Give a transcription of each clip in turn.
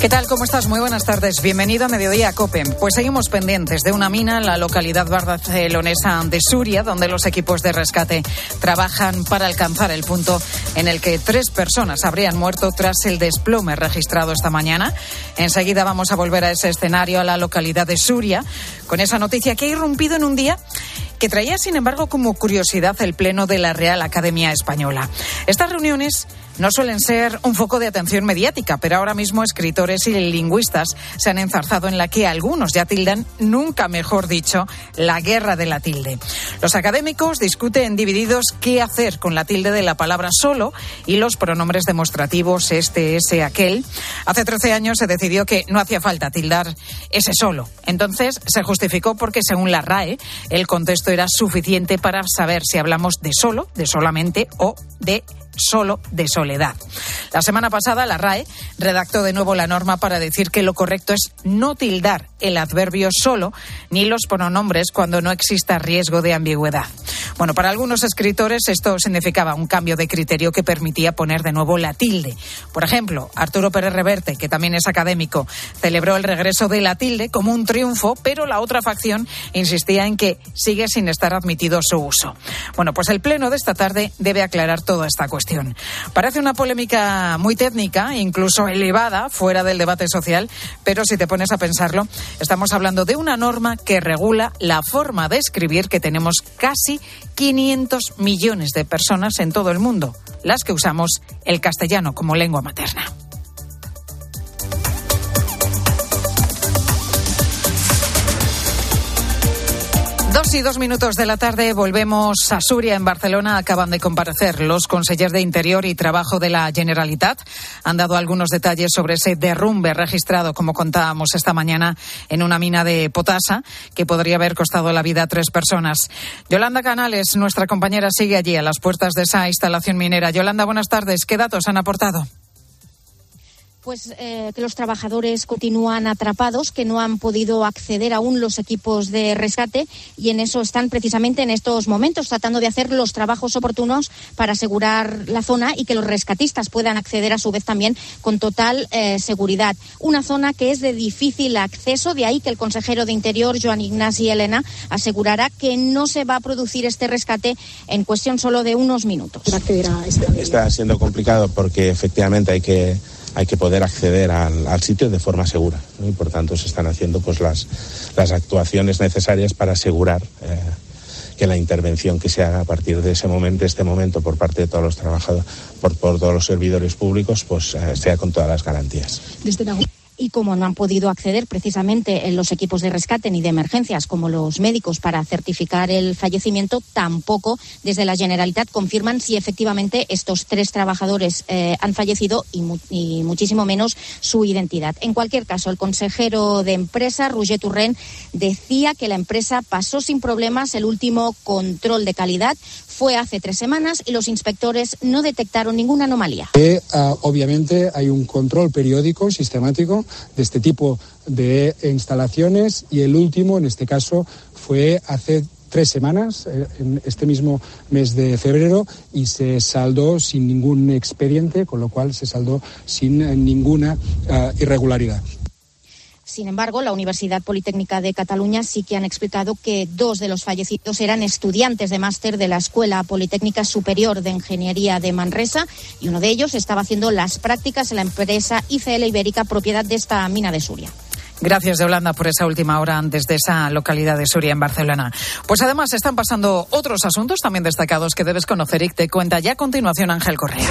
¿Qué tal? ¿Cómo estás? Muy buenas tardes. Bienvenido a Mediodía Cope. Pues seguimos pendientes de una mina en la localidad barcelonesa de Suria, donde los equipos de rescate trabajan para alcanzar el punto en el que tres personas habrían muerto tras el desplome registrado esta mañana. Enseguida vamos a volver a ese escenario, a la localidad de Suria, con esa noticia que ha irrumpido en un día que traía, sin embargo, como curiosidad el Pleno de la Real Academia Española. Estas reuniones no suelen ser un foco de atención mediática, pero ahora mismo escritores y lingüistas se han enzarzado en la que algunos ya tildan, nunca mejor dicho, la guerra de la tilde. Los académicos discuten divididos qué hacer con la tilde de la palabra solo y los pronombres demostrativos este, ese, aquel. Hace 13 años se decidió que no hacía falta tildar ese solo. Entonces se justificó porque, según la RAE, el contexto era suficiente para saber si hablamos de solo, de solamente o de solo de soledad. La semana pasada la RAE redactó de nuevo la norma para decir que lo correcto es no tildar el adverbio solo ni los pronombres cuando no exista riesgo de ambigüedad. Bueno, para algunos escritores esto significaba un cambio de criterio que permitía poner de nuevo la tilde. Por ejemplo, Arturo Pérez Reverte, que también es académico, celebró el regreso de la tilde como un triunfo, pero la otra facción insistía en que sigue sin estar admitido su uso. Bueno, pues el pleno de esta tarde debe aclarar toda esta cuestión. Parece una polémica muy técnica, incluso elevada, fuera del debate social, pero si te pones a pensarlo, estamos hablando de una norma que regula la forma de escribir que tenemos casi 500 millones de personas en todo el mundo, las que usamos el castellano como lengua materna. Y dos minutos de la tarde volvemos a Suria, en Barcelona. Acaban de comparecer los consellers de Interior y Trabajo de la Generalitat. Han dado algunos detalles sobre ese derrumbe registrado, como contábamos esta mañana, en una mina de potasa que podría haber costado la vida a tres personas. Yolanda Canales, nuestra compañera, sigue allí a las puertas de esa instalación minera. Yolanda, buenas tardes. ¿Qué datos han aportado? Pues eh, que los trabajadores continúan atrapados, que no han podido acceder aún los equipos de rescate y en eso están precisamente en estos momentos tratando de hacer los trabajos oportunos para asegurar la zona y que los rescatistas puedan acceder a su vez también con total eh, seguridad. Una zona que es de difícil acceso, de ahí que el consejero de Interior, Joan Ignasi Elena, asegurará que no se va a producir este rescate en cuestión solo de unos minutos. Está siendo complicado porque efectivamente hay que hay que poder acceder al, sitio de forma segura. Y por tanto se están haciendo pues las, las actuaciones necesarias para asegurar eh, que la intervención que se haga a partir de ese momento, este momento, por parte de todos los trabajadores, por, por todos los servidores públicos, pues eh, sea con todas las garantías. Y como no han podido acceder precisamente en los equipos de rescate ni de emergencias como los médicos para certificar el fallecimiento, tampoco desde la Generalitat confirman si efectivamente estos tres trabajadores eh, han fallecido y, muchísimo menos su identidad. En cualquier caso, el consejero de empresa, Roger Turren, decía que la empresa pasó sin problemas el último control de calidad fue hace tres semanas y los inspectores no detectaron ninguna anomalía. Eh, obviamente hay un control periódico, sistemático, de este tipo de instalaciones y el último, en este caso, fue hace tres semanas, eh, en este mismo mes de febrero, y se saldó sin ningún expediente, con lo cual se saldó sin eh, ninguna irregularidad. Sin embargo, la Universidad Politécnica de Cataluña sí que han explicado que dos de los fallecidos eran estudiantes de máster de la Escuela Politécnica Superior de Ingeniería de Manresa y uno de ellos estaba haciendo las prácticas en la empresa ICL Ibérica, propiedad de esta mina de Suria. Gracias, Yolanda, por esa última hora antes de esa localidad de Suria, en Barcelona. Pues además están pasando otros asuntos también destacados que debes conocer y te cuenta ya a continuación Ángel Correa.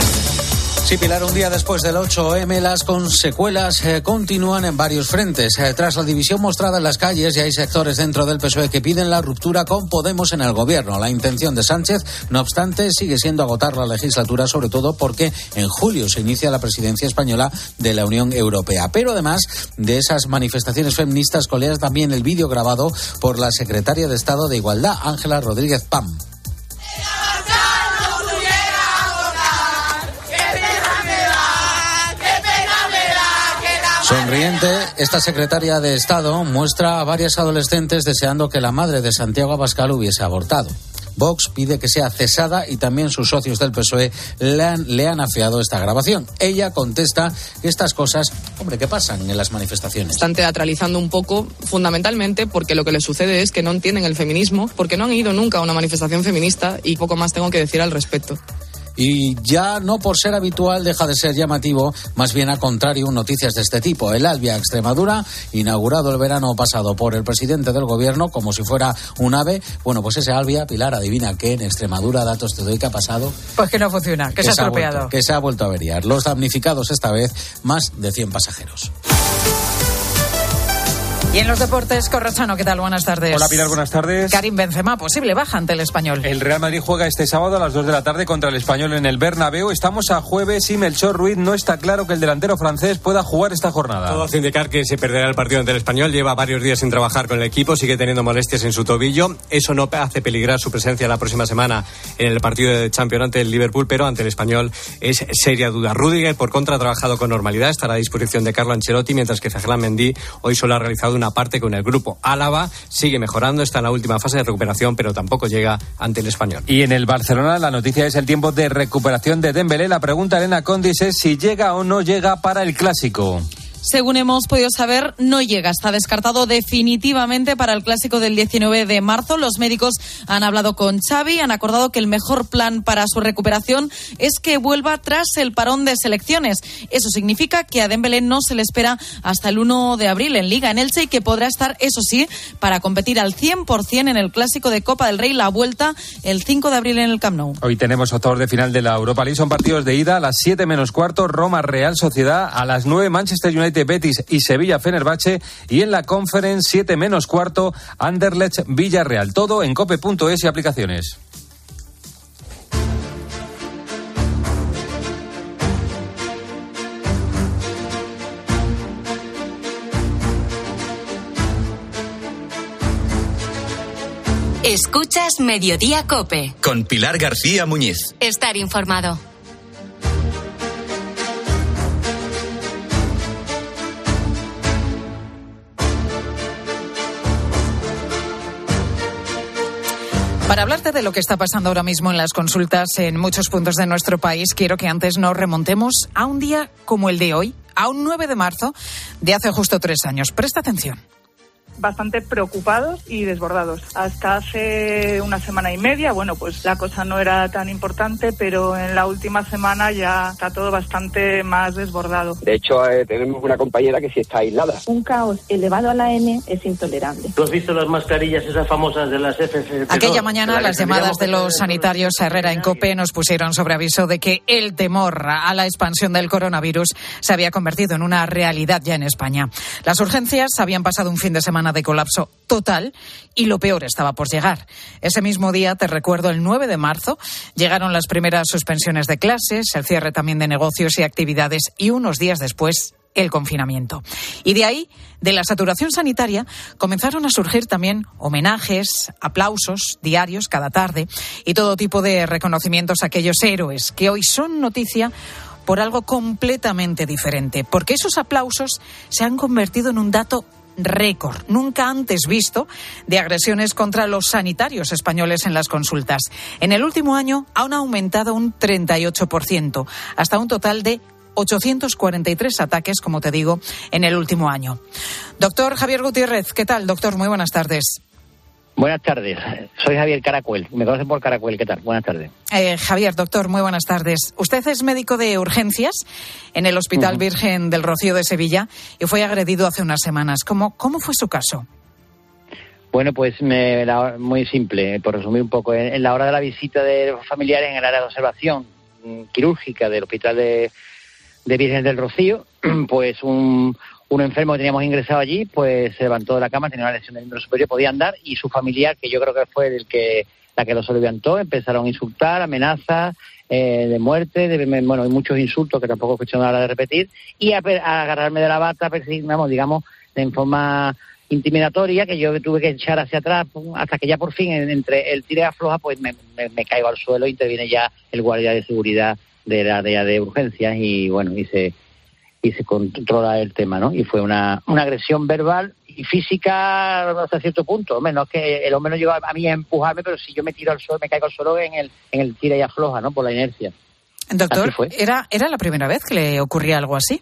Sí, Pilar, un día después del 8M, las consecuelas eh, continúan en varios frentes. Eh, tras la división mostrada en las calles, y hay sectores dentro del PSOE que piden la ruptura con Podemos en el gobierno. La intención de Sánchez, no obstante, sigue siendo agotar la legislatura, sobre todo porque en julio se inicia la presidencia española de la Unión Europea. Pero además de esas manifestaciones feministas, coleas también el vídeo grabado por la secretaria de Estado de Igualdad, Ángela Rodríguez Pam. Sonriente, esta secretaria de Estado muestra a varias adolescentes deseando que la madre de Santiago Abascal hubiese abortado. Vox pide que sea cesada y también sus socios del PSOE le han, le han afeado esta grabación. Ella contesta que estas cosas, hombre, ¿qué pasan en las manifestaciones? Están teatralizando un poco, fundamentalmente porque lo que les sucede es que no entienden el feminismo, porque no han ido nunca a una manifestación feminista y poco más tengo que decir al respecto y ya no por ser habitual deja de ser llamativo, más bien a contrario, noticias de este tipo. El Albia Extremadura, inaugurado el verano pasado por el presidente del gobierno como si fuera un ave, bueno, pues ese Albia, Pilar, adivina qué, en Extremadura, datos te doy que ha pasado. Pues que no funciona, que, se ha estropeado. que se ha vuelto a averiar. Los damnificados esta vez, más de 100 pasajeros. Y en los deportes, Corrochano, ¿qué tal? Buenas tardes. Hola Pilar, buenas tardes. Karim Benzema, posible baja ante el Español. El Real Madrid juega este sábado a las 2 de la tarde contra el Español en el Bernabéu. Estamos a jueves y Melchor Ruiz no está claro que el delantero francés pueda jugar esta jornada. Todo hace indicar que se perderá el partido ante el Español. Lleva varios días sin trabajar con el equipo, sigue teniendo molestias en su tobillo. Eso no hace peligrar su presencia la próxima semana en el partido de Champions ante el Liverpool, pero ante el Español es seria duda. Rudiger, por contra, ha trabajado con normalidad, estará a disposición de Carlo Ancelotti, mientras que Ferland Mendy hoy solo ha realizado una parte con el grupo Álava sigue mejorando, está en la última fase de recuperación, pero tampoco llega ante el español. Y en el Barcelona la noticia es el tiempo de recuperación de Dembélé. La pregunta, Elena Condis, es si llega o no llega para el Clásico. Según hemos podido saber, no llega. Está descartado definitivamente para el clásico del 19 de marzo. Los médicos han hablado con Xavi, han acordado que el mejor plan para su recuperación es que vuelva tras el parón de selecciones. Eso significa que a Dembélé no se le espera hasta el 1 de abril en Liga en Elche y que podrá estar, eso sí, para competir al 100% en el clásico de Copa del Rey, la vuelta el 5 de abril en el Camp Nou. Hoy tenemos octavos de final de la Europa League. Son partidos de ida a las 7 menos cuarto, Roma Real Sociedad, a las 9 Manchester United Betis y Sevilla Fenerbahce y en la Conference 7 menos cuarto Anderlecht Villarreal. Todo en cope.es y aplicaciones. Escuchas Mediodía Cope. Con Pilar García Muñiz. Estar informado. Para hablarte de lo que está pasando ahora mismo en las consultas en muchos puntos de nuestro país, quiero que antes nos remontemos a un día como el de hoy, a un 9 de marzo de hace justo tres años. Presta atención bastante preocupados y desbordados. Hasta hace una semana y media, bueno, pues la cosa no era tan importante, pero en la última semana ya está todo bastante más desbordado. De hecho, eh, tenemos una compañera que sí está aislada. Un caos elevado a la N es intolerable. ¿Tú has visto las mascarillas esas famosas de las FFP2? Aquella mañana las llamadas de los sanitarios a Herrera en COPE nos pusieron sobre aviso de que el temor a la expansión del coronavirus se había convertido en una realidad ya en España. Las urgencias habían pasado un fin de semana de colapso total y lo peor estaba por llegar. Ese mismo día, te recuerdo, el 9 de marzo, llegaron las primeras suspensiones de clases, el cierre también de negocios y actividades y unos días después el confinamiento. Y de ahí, de la saturación sanitaria, comenzaron a surgir también homenajes, aplausos diarios cada tarde y todo tipo de reconocimientos a aquellos héroes que hoy son noticia por algo completamente diferente, porque esos aplausos se han convertido en un dato récord, nunca antes visto, de agresiones contra los sanitarios españoles en las consultas. En el último año han aumentado un 38%, hasta un total de 843 ataques, como te digo, en el último año. Doctor Javier Gutiérrez, ¿qué tal? Doctor, muy buenas tardes. Buenas tardes, soy Javier Caracuel. Me conocen por Caracuel, ¿qué tal? Buenas tardes. Eh, Javier, doctor, muy buenas tardes. Usted es médico de urgencias en el Hospital Virgen del Rocío de Sevilla y fue agredido hace unas semanas. ¿Cómo, cómo fue su caso? Bueno, pues me, muy simple, por resumir un poco. En, la hora de la visita de los familiares en el área de observación mm, quirúrgica del Hospital de, de Virgen del Rocío, pues un, un enfermo que teníamos ingresado allí, pues se levantó de la cama, tenía una lesión del miembro superior, podía andar, y su familiar, que yo creo que fue el que la que lo levantó, empezaron a insultar, amenazas eh, de muerte, de, bueno, hay muchos insultos que tampoco escuchado nada de repetir, y a, agarrarme de la bata, digamos, digamos, en forma intimidatoria, que yo tuve que echar hacia atrás, hasta que ya por fin, entre el tire afloja, pues me, me, caigo al suelo, interviene ya el guardia de seguridad de la área de urgencias, y bueno, y y se controla el tema, ¿no? Y fue una, una agresión verbal y física hasta cierto punto. Hombre, no es que el hombre no llegó a mí a empujarme, pero si yo me tiro al suelo, me caigo al suelo en el, en el tira y afloja, ¿no? Por la inercia. Doctor, ¿era, ¿era la primera vez que le ocurría algo así?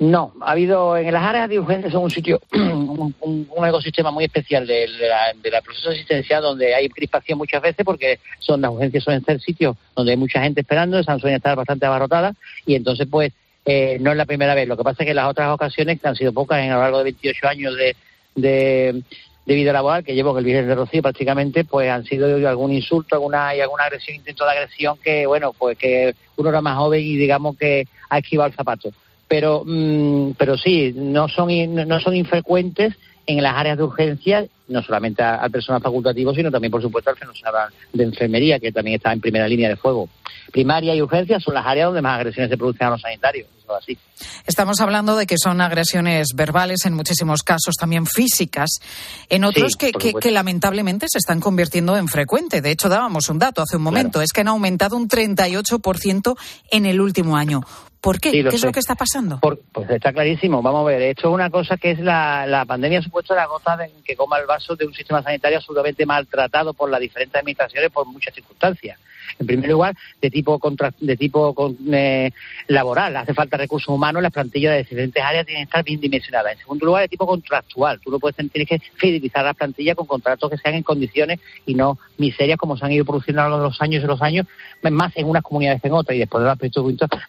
No, ha habido en las áreas de urgencia son un sitio, un, un, ecosistema muy especial de, la, de la proceso asistencial donde hay crispación muchas veces porque son las urgencias suelen ser sitios donde hay mucha gente esperando, esas suelen estar bastante abarrotadas y entonces pues eh, no es la primera vez. Lo que pasa es que las otras ocasiones, que han sido pocas en a lo largo de 28 años de, de, vida laboral que llevo con el Virgen de Rocío prácticamente, pues han sido algún insulto, alguna y alguna agresión, intento de agresión que, bueno, pues que uno era más joven y digamos que ha esquivado el zapato pero mm, pero sí no son no son infrecuentes en las áreas de urgencia no solamente al personal facultativo sino también por supuesto al personal de enfermería que también está en primera línea de fuego primaria y urgencia son las áreas donde más agresiones se producen a los sanitarios así. Estamos hablando de que son agresiones verbales, en muchísimos casos también físicas, en otros que, que, lamentablemente se están convirtiendo en frecuente. De hecho, dábamos un dato hace un momento, es que han aumentado un 38% en el último año. ¿Por qué? ¿Qué es lo que está pasando? pues está clarísimo. Vamos a ver, esto es una cosa que es la, la pandemia supuesto la gota de, que coma el vaso de un sistema sanitario absolutamente maltratado por las diferentes administraciones por muchas circunstancias. En primer lugar, de tipo contra, de tipo eh, laboral. Hace falta recursos humanos, las plantillas de diferentes áreas tienen que estar bien dimensionadas. En segundo lugar, de tipo contractual. Tú no puedes tener que fidelizar las plantillas con contratos que sean en condiciones y no miserias como se han ido produciendo a lo largo de los años y los años, más en unas comunidades que en otras. Y después del aspecto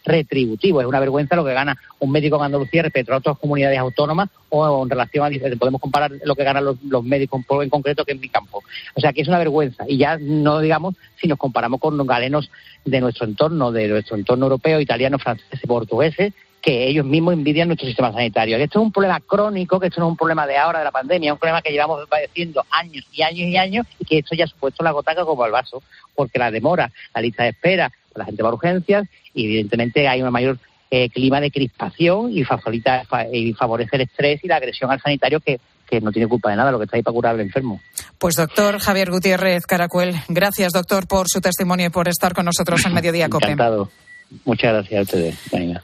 retributivo. Es una vergüenza lo que gana un médico en Andalucía respecto a otras comunidades autónomas o en relación a podemos comparar lo que ganan los, médicos en concreto que en mi campo. O sea que es una vergüenza. Y ya no digamos si nos comparamos con galenos de nuestro entorno, de nuestro entorno europeo, italiano, francés y que ellos mismos envidian nuestro sistema sanitario. Esto es un problema crónico, que esto no es un problema de ahora, de la pandemia, es un problema que llevamos padeciendo años y años y años y que esto ya ha supuesto la gotaca como al vaso, porque la demora, la lista de espera, la gente va a urgencias y evidentemente hay un mayor eh, clima de crispación y, facilita, y favorece el estrés y la agresión al sanitario que que no tiene culpa de nada, lo que está ahí para curar al enfermo. Pues doctor Javier Gutiérrez Caracuel, gracias doctor por su testimonio y por estar con nosotros en Mediodía COPE. Encantado. Muchas gracias a ustedes.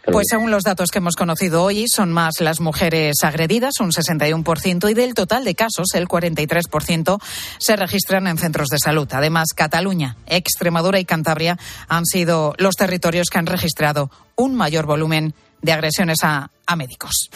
pues según los datos que hemos conocido hoy, son más las mujeres agredidas, un 61%, y del total de casos, el 43% se registran en centros de salud. Además, Cataluña, Extremadura y Cantabria han sido los territorios que han registrado un mayor volumen de agresiones a, a médicos.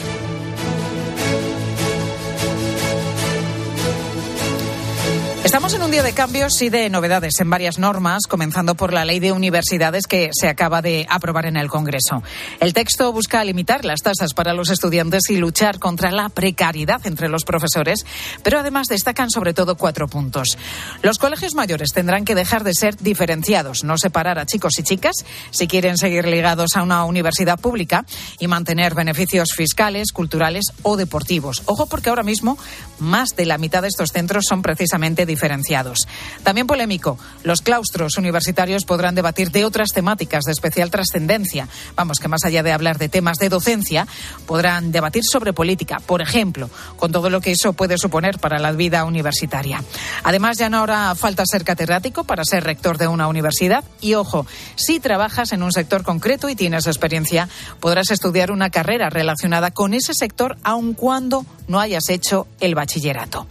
Estamos en un día de cambios y de novedades en varias normas, comenzando por la ley de universidades que se acaba de aprobar en el Congreso. El texto busca limitar las tasas para los estudiantes y luchar contra la precariedad entre los profesores, pero además destacan sobre todo cuatro puntos. Los colegios mayores tendrán que dejar de ser diferenciados, no separar a chicos y chicas si quieren seguir ligados a una universidad pública y mantener beneficios fiscales, culturales o deportivos. Ojo porque ahora mismo más de la mitad de estos centros son precisamente diferenciados. También polémico, los claustros universitarios podrán debatir de otras temáticas de especial trascendencia. Vamos, que más allá de hablar de temas de docencia, podrán debatir sobre política, por ejemplo, con todo lo que eso puede suponer para la vida universitaria. Además, ya no habrá falta ser catedrático para ser rector de una universidad. Y ojo, si trabajas en un sector concreto y tienes experiencia, podrás estudiar una carrera relacionada con ese sector, aun cuando no hayas hecho el bachillerato.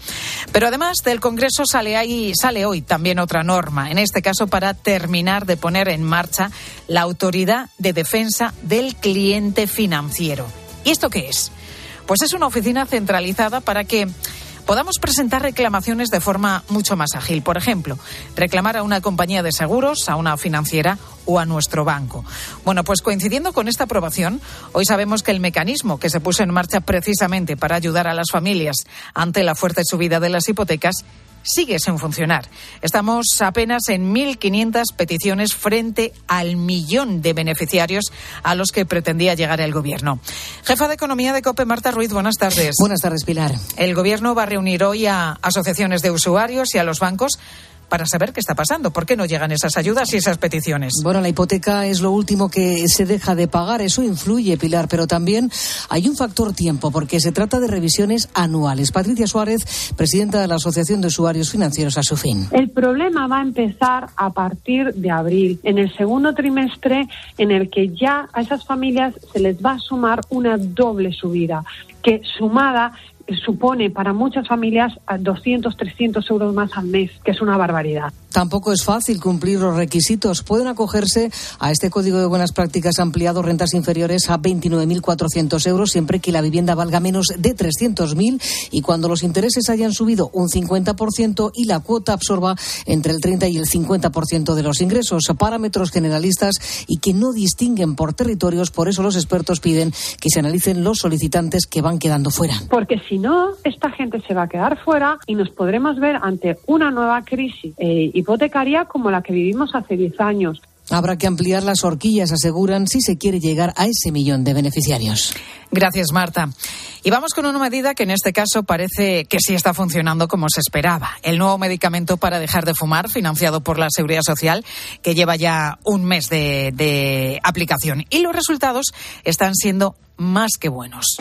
Pero además del Congreso sale, ahí, sale hoy también otra norma, en este caso para terminar de poner en marcha la Autoridad de Defensa del Cliente Financiero. ¿Y esto qué es? Pues es una oficina centralizada para que podamos presentar reclamaciones de forma mucho más ágil. Por ejemplo, reclamar a una compañía de seguros, a una financiera o a nuestro banco. Bueno, pues coincidiendo con esta aprobación, hoy sabemos que el mecanismo que se puso en marcha precisamente para ayudar a las familias ante la fuerte subida de las hipotecas sigue sin funcionar. Estamos apenas en 1.500 peticiones frente al millón de beneficiarios a los que pretendía llegar el Gobierno. Jefa de Economía de COPE, Marta Ruiz, buenas tardes. Buenas tardes, Pilar. El Gobierno va a reunir hoy a asociaciones de usuarios y a los bancos para saber qué está pasando, por qué no llegan esas ayudas y esas peticiones. Bueno, la hipoteca es lo último que se deja de pagar, eso influye, Pilar, pero también hay un factor tiempo, porque se trata de revisiones anuales. Patricia Suárez, presidenta de la Asociación de Usuarios Financieros, a su fin. El problema va a empezar a partir de abril, en el segundo trimestre, en el que ya a esas familias se les va a sumar una doble subida, que sumada supone para muchas familias 200, 300 euros más al mes, que es una barbaridad. Tampoco es fácil cumplir los requisitos. Pueden acogerse a este código de buenas prácticas ampliado rentas inferiores a 29.400 euros siempre que la vivienda valga menos de 300.000 y cuando los intereses hayan subido un 50% y la cuota absorba entre el 30 y el 50% de los ingresos. Parámetros generalistas y que no distinguen por territorios. Por eso los expertos piden que se analicen los solicitantes que van quedando fuera. Porque si no, esta gente se va a quedar fuera y nos podremos ver ante una nueva crisis eh, hipotecaria como la que vivimos hace 10 años. Habrá que ampliar las horquillas, aseguran, si se quiere llegar a ese millón de beneficiarios. Gracias, Marta. Y vamos con una medida que en este caso parece que sí está funcionando como se esperaba. El nuevo medicamento para dejar de fumar, financiado por la Seguridad Social, que lleva ya un mes de, de aplicación. Y los resultados están siendo más que buenos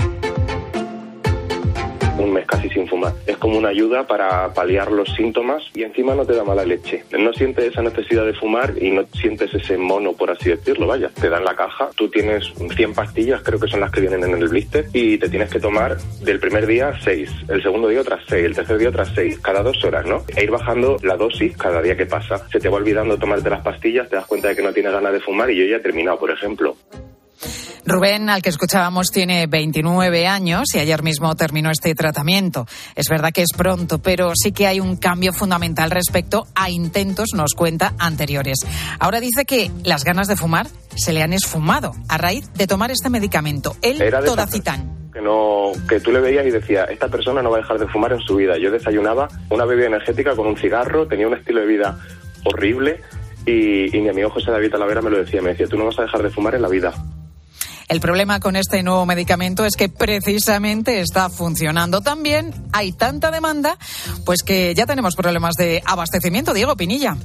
mes casi sin fumar. Es como una ayuda para paliar los síntomas y encima no te da mala leche. No sientes esa necesidad de fumar y no sientes ese mono, por así decirlo, vaya. Te dan la caja, tú tienes 100 pastillas, creo que son las que vienen en el blister, y te tienes que tomar del primer día 6, el segundo día otras 6, el tercer día otras 6, cada dos horas, ¿no? E ir bajando la dosis cada día que pasa. Se te va olvidando tomarte las pastillas, te das cuenta de que no tienes ganas de fumar y yo ya he terminado, por ejemplo. Rubén, al que escuchábamos, tiene 29 años y ayer mismo terminó este tratamiento. Es verdad que es pronto, pero sí que hay un cambio fundamental respecto a intentos, nos cuenta, anteriores. Ahora dice que las ganas de fumar se le han esfumado a raíz de tomar este medicamento, el Todacitán. Que, no, que tú le veías y decías, esta persona no va a dejar de fumar en su vida. Yo desayunaba una bebida energética con un cigarro, tenía un estilo de vida horrible y, y mi amigo José David Talavera me lo decía, me decía, tú no vas a dejar de fumar en la vida. El problema con este nuevo medicamento es que precisamente está funcionando tan bien, hay tanta demanda, pues que ya tenemos problemas de abastecimiento. Diego Pinilla.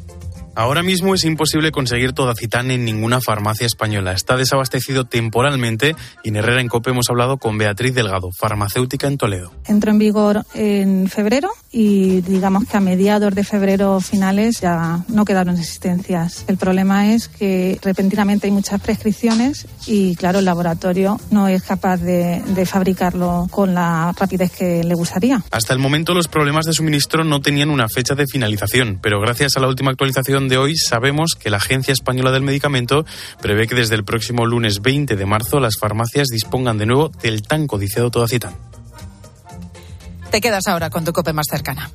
Ahora mismo es imposible conseguir Todacitán en ninguna farmacia española. Está desabastecido temporalmente y en Herrera en Cope hemos hablado con Beatriz Delgado, farmacéutica en Toledo. Entró en vigor en febrero y digamos que a mediados de febrero finales ya no quedaron existencias. El problema es que repentinamente hay muchas prescripciones y claro, el laboratorio no es capaz de, de fabricarlo con la rapidez que le gustaría. Hasta el momento los problemas de suministro no tenían una fecha de finalización, pero gracias a la última actualización de hoy sabemos que la Agencia Española del Medicamento prevé que desde el próximo lunes 20 de marzo las farmacias dispongan de nuevo del tan codiciado Todacitán. Te quedas ahora con tu cope más cercana.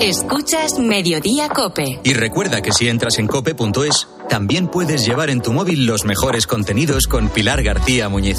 Escuchas Mediodía Cope. Y recuerda que si entras en cope.es, también puedes llevar en tu móvil los mejores contenidos con Pilar García Muñiz.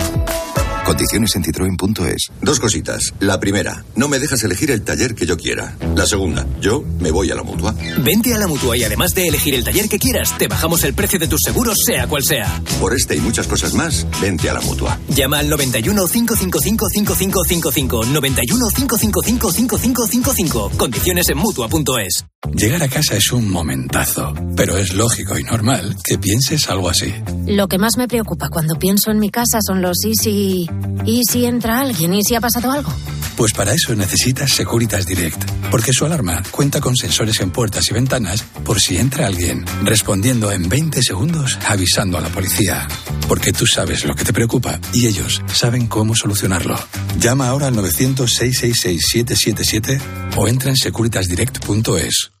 Condiciones en citroen.es. Dos cositas. La primera, no me dejas elegir el taller que yo quiera. La segunda, yo me voy a la mutua. Vente a la mutua y además de elegir el taller que quieras, te bajamos el precio de tus seguros, sea cual sea. Por este y muchas cosas más, vente a la mutua. Llama al 91 555 5555. 91 555 5555. Condiciones en mutua.es. Llegar a casa es un momentazo, pero es lógico y normal que pienses algo así. Lo que más me preocupa cuando pienso en mi casa son los y si. ¿Y si entra alguien? ¿Y si ha pasado algo? Pues para eso necesitas Securitas Direct, porque su alarma cuenta con sensores en puertas y ventanas por si entra alguien, respondiendo en 20 segundos avisando a la policía. Porque tú sabes lo que te preocupa y ellos saben cómo solucionarlo. Llama ahora al 900-666-777 o entra en securitasdirect.es.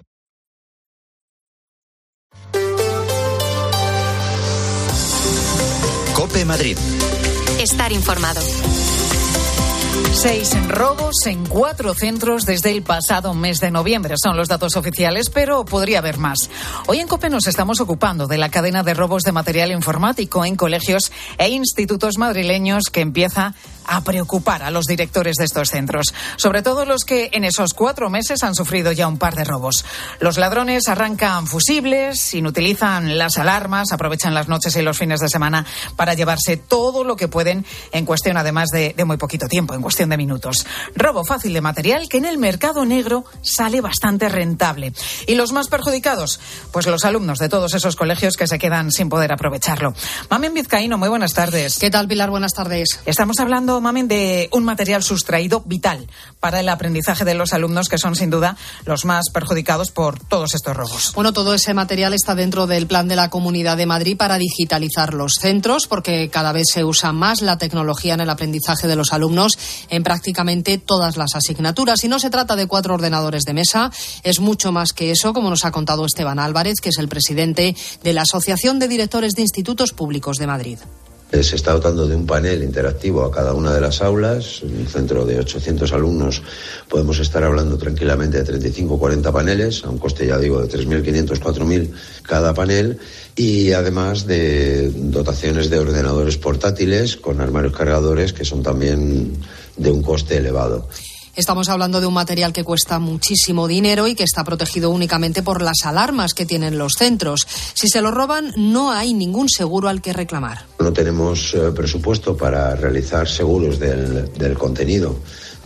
Cope Madrid. Estar informado. Seis robos en cuatro centros desde el pasado mes de noviembre. Son los datos oficiales, pero podría haber más. Hoy en COPE nos estamos ocupando de la cadena de robos de material informático en colegios e institutos madrileños que empieza a preocupar a los directores de estos centros, sobre todo los que en esos cuatro meses han sufrido ya un par de robos. Los ladrones arrancan fusibles, inutilizan las alarmas, aprovechan las noches y los fines de semana para llevarse todo lo que pueden en cuestión, además de, de muy poquito tiempo, en cuestión de minutos. Robo fácil de material que en el mercado negro sale bastante rentable. ¿Y los más perjudicados? Pues los alumnos de todos esos colegios que se quedan sin poder aprovecharlo. Mamen Vizcaíno, muy buenas tardes. ¿Qué tal, Pilar? Buenas tardes. Estamos hablando De un material sustraído vital para el aprendizaje de los alumnos, que son sin duda los más perjudicados por todos estos robos. Bueno, todo ese material está dentro del plan de la Comunidad de Madrid para digitalizar los centros, porque cada vez se usa más la tecnología en el aprendizaje de los alumnos en prácticamente todas las asignaturas. Y no se trata de cuatro ordenadores de mesa, es mucho más que eso, como nos ha contado Esteban Álvarez, que es el presidente de la Asociación de Directores de Institutos Públicos de Madrid. Eh, se está dotando de un panel interactivo a cada una de las aulas. Un centro de 800 alumnos podemos estar hablando tranquilamente de 35 o 40 paneles, a un coste, ya digo, de 3.500, 4.000 cada panel. Y además de dotaciones de ordenadores portátiles con armarios cargadores que son también de un coste elevado. Estamos hablando de un material que cuesta muchísimo dinero y que está protegido únicamente por las alarmas que tienen los centros. Si se lo roban, no hay ningún seguro al que reclamar. No tenemos eh, presupuesto para realizar seguros del, contenido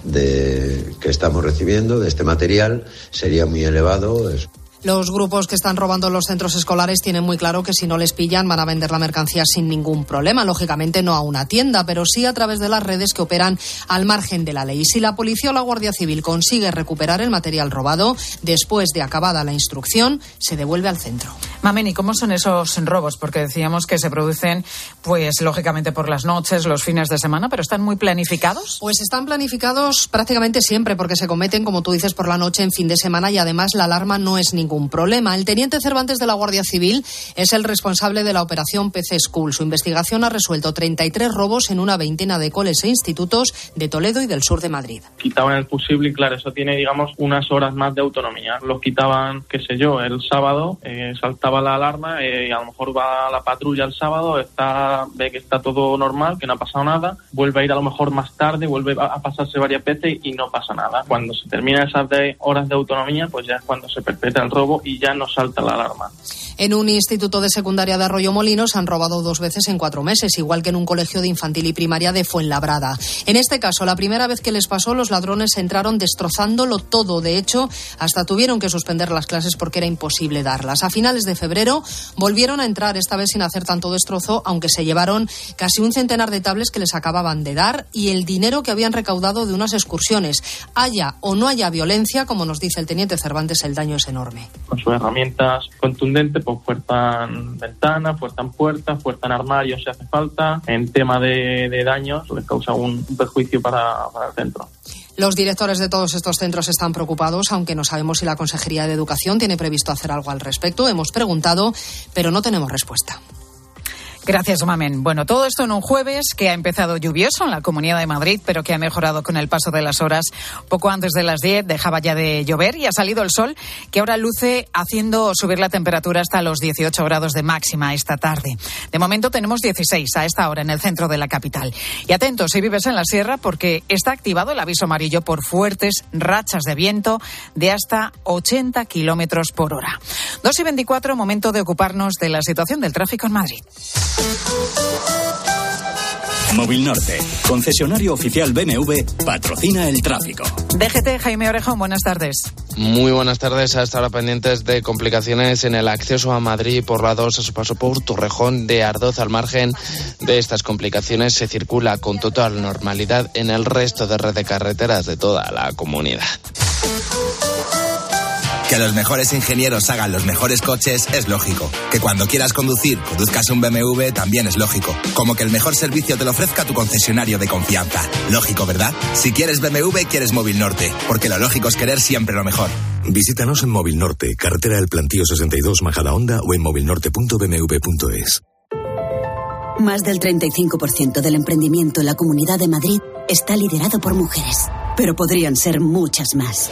de, que estamos recibiendo de este material. Sería muy elevado. Los grupos que están robando los centros escolares tienen muy claro que si no les pillan van a vender la mercancía sin ningún problema. Lógicamente no a una tienda, pero sí a través de las redes que operan al margen de la ley. Si la policía o la Guardia Civil consigue recuperar el material robado, después de acabada la instrucción, se devuelve al centro. Mamen, ¿y cómo son esos robos? Porque decíamos que se producen, pues lógicamente por las noches, los fines de semana, pero ¿están muy planificados? Pues están planificados prácticamente siempre, porque se cometen, como tú dices, por la noche en fin de semana y además la alarma no es ningún problema. El teniente Cervantes de la Guardia Civil es el responsable de la operación PC School. Su investigación ha resuelto 33 robos en una veintena de coles e institutos de Toledo y del sur de Madrid. Quitaban el fusible y claro, eso tiene, digamos, unas horas más de autonomía. Los quitaban, qué sé yo, el sábado, eh, saltaba la alarma eh, y a lo mejor va la patrulla el sábado, está, ve que está todo normal, que no ha pasado nada, vuelve a ir a lo mejor más tarde, vuelve a pasarse varias veces y no pasa nada. Cuando se termina esas horas de autonomía, pues ya es cuando se perpetra el robo y ya no salta la alarma. En un instituto de secundaria de Arroyo Molinos han robado dos veces en cuatro meses, igual que en un colegio de infantil y primaria de Fuenlabrada. En este caso, la primera vez que les pasó, los ladrones entraron destrozándolo todo. De hecho, hasta tuvieron que suspender las clases porque era imposible darlas. A finales de febrero volvieron a entrar, esta vez sin hacer tanto destrozo, aunque se llevaron casi un centenar de tablets que les acababan de dar y el dinero que habían recaudado de unas excursiones. Haya o no haya violencia, como nos dice el teniente Cervantes, el daño es enorme. Con sus herramientas contundentes, pues fuerzan ventanas, fuerzan puertas, fuerzan armarios si hace falta. En tema de, daños, les causa un, perjuicio para el centro. Los directores de todos estos centros están preocupados, aunque no sabemos si la Consejería de Educación tiene previsto hacer algo al respecto. Hemos preguntado, pero no tenemos respuesta. Gracias, Mamen. Bueno, todo esto en un jueves que ha empezado lluvioso en la Comunidad de Madrid, pero que ha mejorado con el paso de las horas. Poco antes de las 10 dejaba ya de llover y ha salido el sol, que ahora luce haciendo subir la temperatura hasta los 18 grados de máxima esta tarde. De momento tenemos 16 a esta hora en el centro de la capital. Y atentos si vives en la sierra, porque está activado el aviso amarillo por fuertes rachas de viento de hasta 80 kilómetros por hora. 2 y 24, momento de ocuparnos de la situación del tráfico en Madrid. Móvil Norte, concesionario oficial BMW, patrocina el tráfico. DGT, Jaime Orejón, buenas tardes. Muy buenas tardes. Hasta ahora pendientes de complicaciones en el acceso a Madrid por la 2 a su paso por Torrejón de Ardoz. Al margen de estas complicaciones se circula con total normalidad en el resto de red de carreteras de toda la comunidad. Que los mejores ingenieros hagan los mejores coches es lógico. Que cuando quieras conducir, conduzcas un BMW también es lógico. Como que el mejor servicio te lo ofrezca tu concesionario de confianza. Lógico, ¿verdad? Si quieres BMW, quieres Móvil Norte. Porque lo lógico es querer siempre lo mejor. Visítanos en Móvil Norte, carretera del Plantío 62 Majada Honda o en movilnorte.bmw.es. Más del 35% del emprendimiento en la Comunidad de Madrid está liderado por mujeres, pero podrían ser muchas más.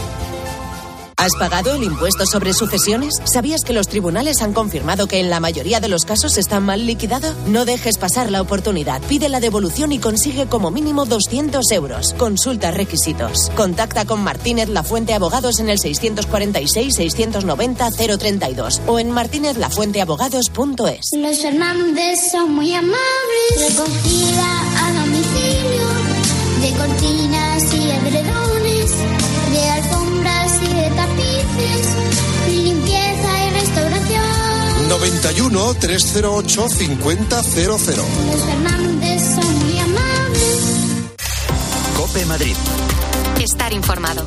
¿Has pagado el impuesto sobre sucesiones? ¿Sabías que los tribunales han confirmado que en la mayoría de los casos está mal liquidado? No dejes pasar la oportunidad. Pide la devolución y consigue como mínimo 200 euros. Consulta requisitos. Contacta con Martínez La Fuente Abogados en el 646-690-032 o en martinezlafuenteabogados.es. Los Fernández son muy amables. Recogida a domicilio de cortinas 91 308 5000. Los Fernández son muy amables. Cope Madrid. Estar informado.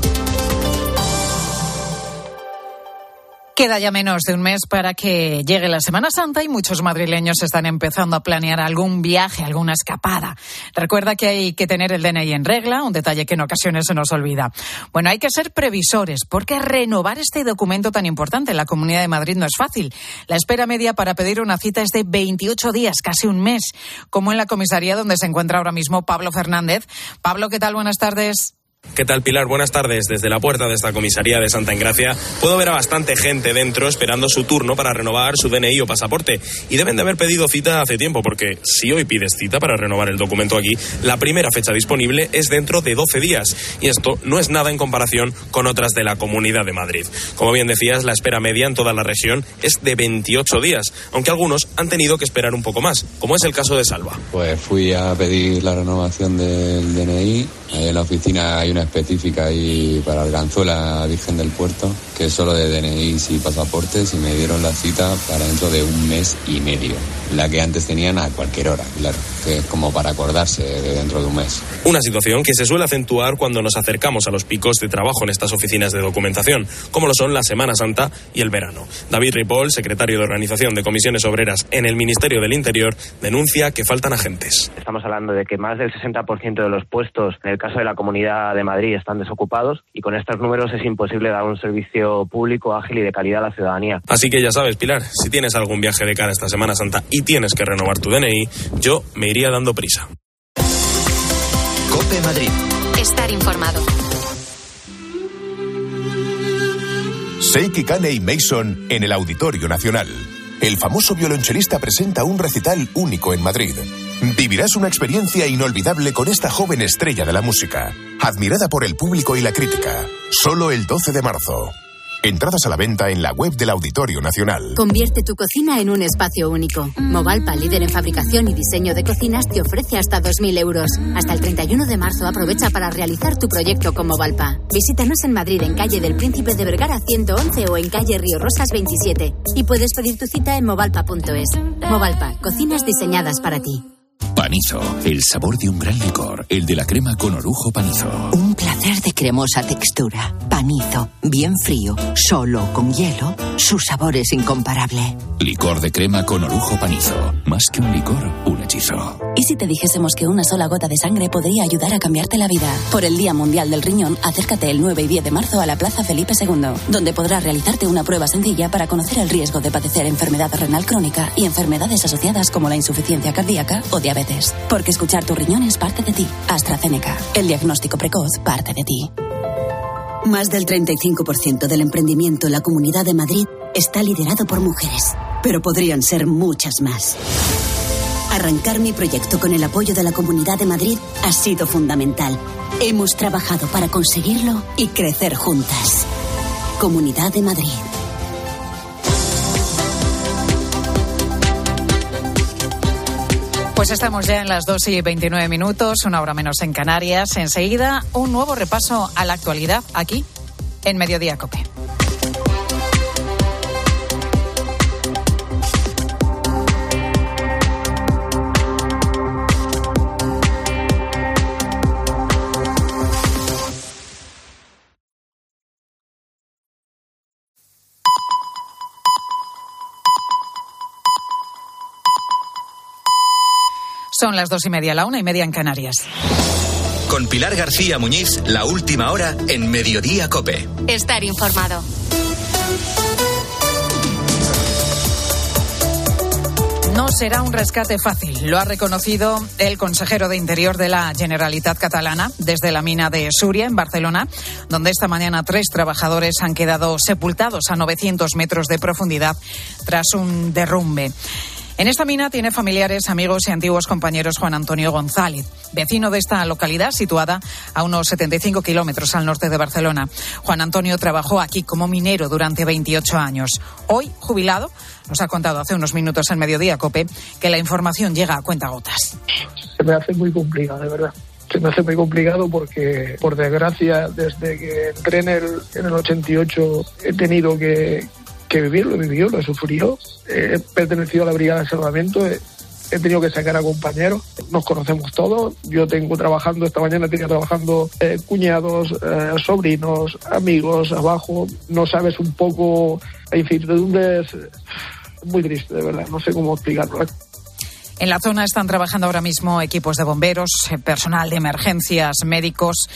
Queda ya menos de un mes para que llegue la Semana Santa y muchos madrileños están empezando a planear algún viaje, alguna escapada. Recuerda que hay que tener el DNI en regla, un detalle que en ocasiones se nos olvida. Bueno, hay que ser previsores porque renovar este documento tan importante en la Comunidad de Madrid no es fácil. La espera media para pedir una cita es de 28 días, casi un mes, como en la comisaría donde se encuentra ahora mismo Pablo Fernández. Pablo, ¿qué tal? Buenas tardes. ¿Qué tal, Pilar? Buenas tardes. Desde la puerta de esta comisaría de Santa Engracia puedo ver a bastante gente dentro esperando su turno para renovar su DNI o pasaporte. Y deben de haber pedido cita hace tiempo, porque si hoy pides cita para renovar el documento aquí, la primera fecha disponible es dentro de 12 días. Y esto no es nada en comparación con otras de la Comunidad de Madrid. Como bien decías, la espera media en toda la región es de 28 días, aunque algunos han tenido que esperar un poco más, como es el caso de Salva. Pues fui a pedir la renovación del DNI. Ahí en la oficina hay una específica ahí para Arganzuela, Virgen del Puerto, que es solo de DNIs y pasaportes y me dieron la cita para dentro de un mes y medio. La que antes tenían a cualquier hora, claro, que es como para acordarse de dentro de un mes. Una situación que se suele acentuar cuando nos acercamos a los picos de trabajo en estas oficinas de documentación, como lo son la Semana Santa y el verano. David Ripoll, secretario de Organización de Comisiones Obreras en el Ministerio del Interior, denuncia que faltan agentes. Estamos hablando de que más del 60% de los puestos en el caso de la Comunidad de Madrid están desocupados y con estos números es imposible dar un servicio público ágil y de calidad a la ciudadanía. Así que ya sabes, Pilar, si tienes algún viaje de cara esta Semana Santa y tienes que renovar tu DNI, yo me iría dando prisa. Cope Madrid. Estar informado. Seiki Kane y Mason en el Auditorio Nacional. El famoso violonchelista presenta un recital único en Madrid. Vivirás una experiencia inolvidable con esta joven estrella de la música, admirada por el público y la crítica. Solo el 12 de marzo. Entradas a la venta en la web del Auditorio Nacional. Convierte tu cocina en un espacio único. Movalpa, líder en fabricación y diseño de cocinas, te ofrece hasta 2.000 euros. Hasta el 31 de marzo aprovecha para realizar tu proyecto con Movalpa. Visítanos en Madrid, en calle del Príncipe de Vergara 111 o en calle Río Rosas 27. Y puedes pedir tu cita en movalpa.es. Movalpa, cocinas diseñadas para ti. Panizo, el sabor de un gran licor, el de la crema con orujo panizo. Un placer de cremosa textura. Panizo, bien frío, solo con hielo, su sabor es incomparable. Licor de crema con orujo panizo. Más que un licor, un hechizo. ¿Y si te dijésemos que una sola gota de sangre podría ayudar a cambiarte la vida? Por el Día Mundial del Riñón, acércate el 9 y 10 de marzo a la Plaza Felipe II, donde podrás realizarte una prueba sencilla para conocer el riesgo de padecer enfermedad renal crónica y enfermedades asociadas como la insuficiencia cardíaca o diabetes. Porque escuchar tu riñón es parte de ti. AstraZeneca. El diagnóstico precoz parte de ti. Más del 35% del emprendimiento en la Comunidad de Madrid está liderado por mujeres, pero podrían ser muchas más. Arrancar mi proyecto con el apoyo de la Comunidad de Madrid ha sido fundamental. Hemos trabajado para conseguirlo y crecer juntas. Comunidad de Madrid. Pues estamos ya en las 2 y 29 minutos, una hora menos en Canarias. Enseguida, un nuevo repaso a la actualidad aquí en Mediodía Cope. Son las dos y media, la una y media en Canarias. Con Pilar García Muñiz, la última hora en Mediodía Cope. Estar informado. No será un rescate fácil, lo ha reconocido el consejero de Interior de la Generalitat Catalana desde la mina de Suria, en Barcelona, donde esta mañana tres trabajadores han quedado sepultados a 900 metros de profundidad tras un derrumbe. En esta mina tiene familiares, amigos y antiguos compañeros Juan Antonio González, vecino de esta localidad situada a unos 75 kilómetros al norte de Barcelona. Juan Antonio trabajó aquí como minero durante 28 años. Hoy, jubilado, nos ha contado hace unos minutos en Mediodía Cope que la información llega a cuentagotas. Se me hace muy complicado, de verdad se me hace muy complicado porque, por desgracia, desde que entré en el, en el 88 he tenido que, que vivir, lo he vivido, lo he sufrido. He pertenecido a la Brigada de Salvamento, he, tenido que sacar a compañeros, nos conocemos todos. Yo tengo trabajando, esta mañana tenía trabajando eh, cuñados, eh, sobrinos, amigos, abajo. No sabes un poco, la incertidumbre es muy triste, de verdad, no sé cómo explicarlo. En la zona están trabajando ahora mismo equipos de bomberos, eh, personal de emergencias, médicos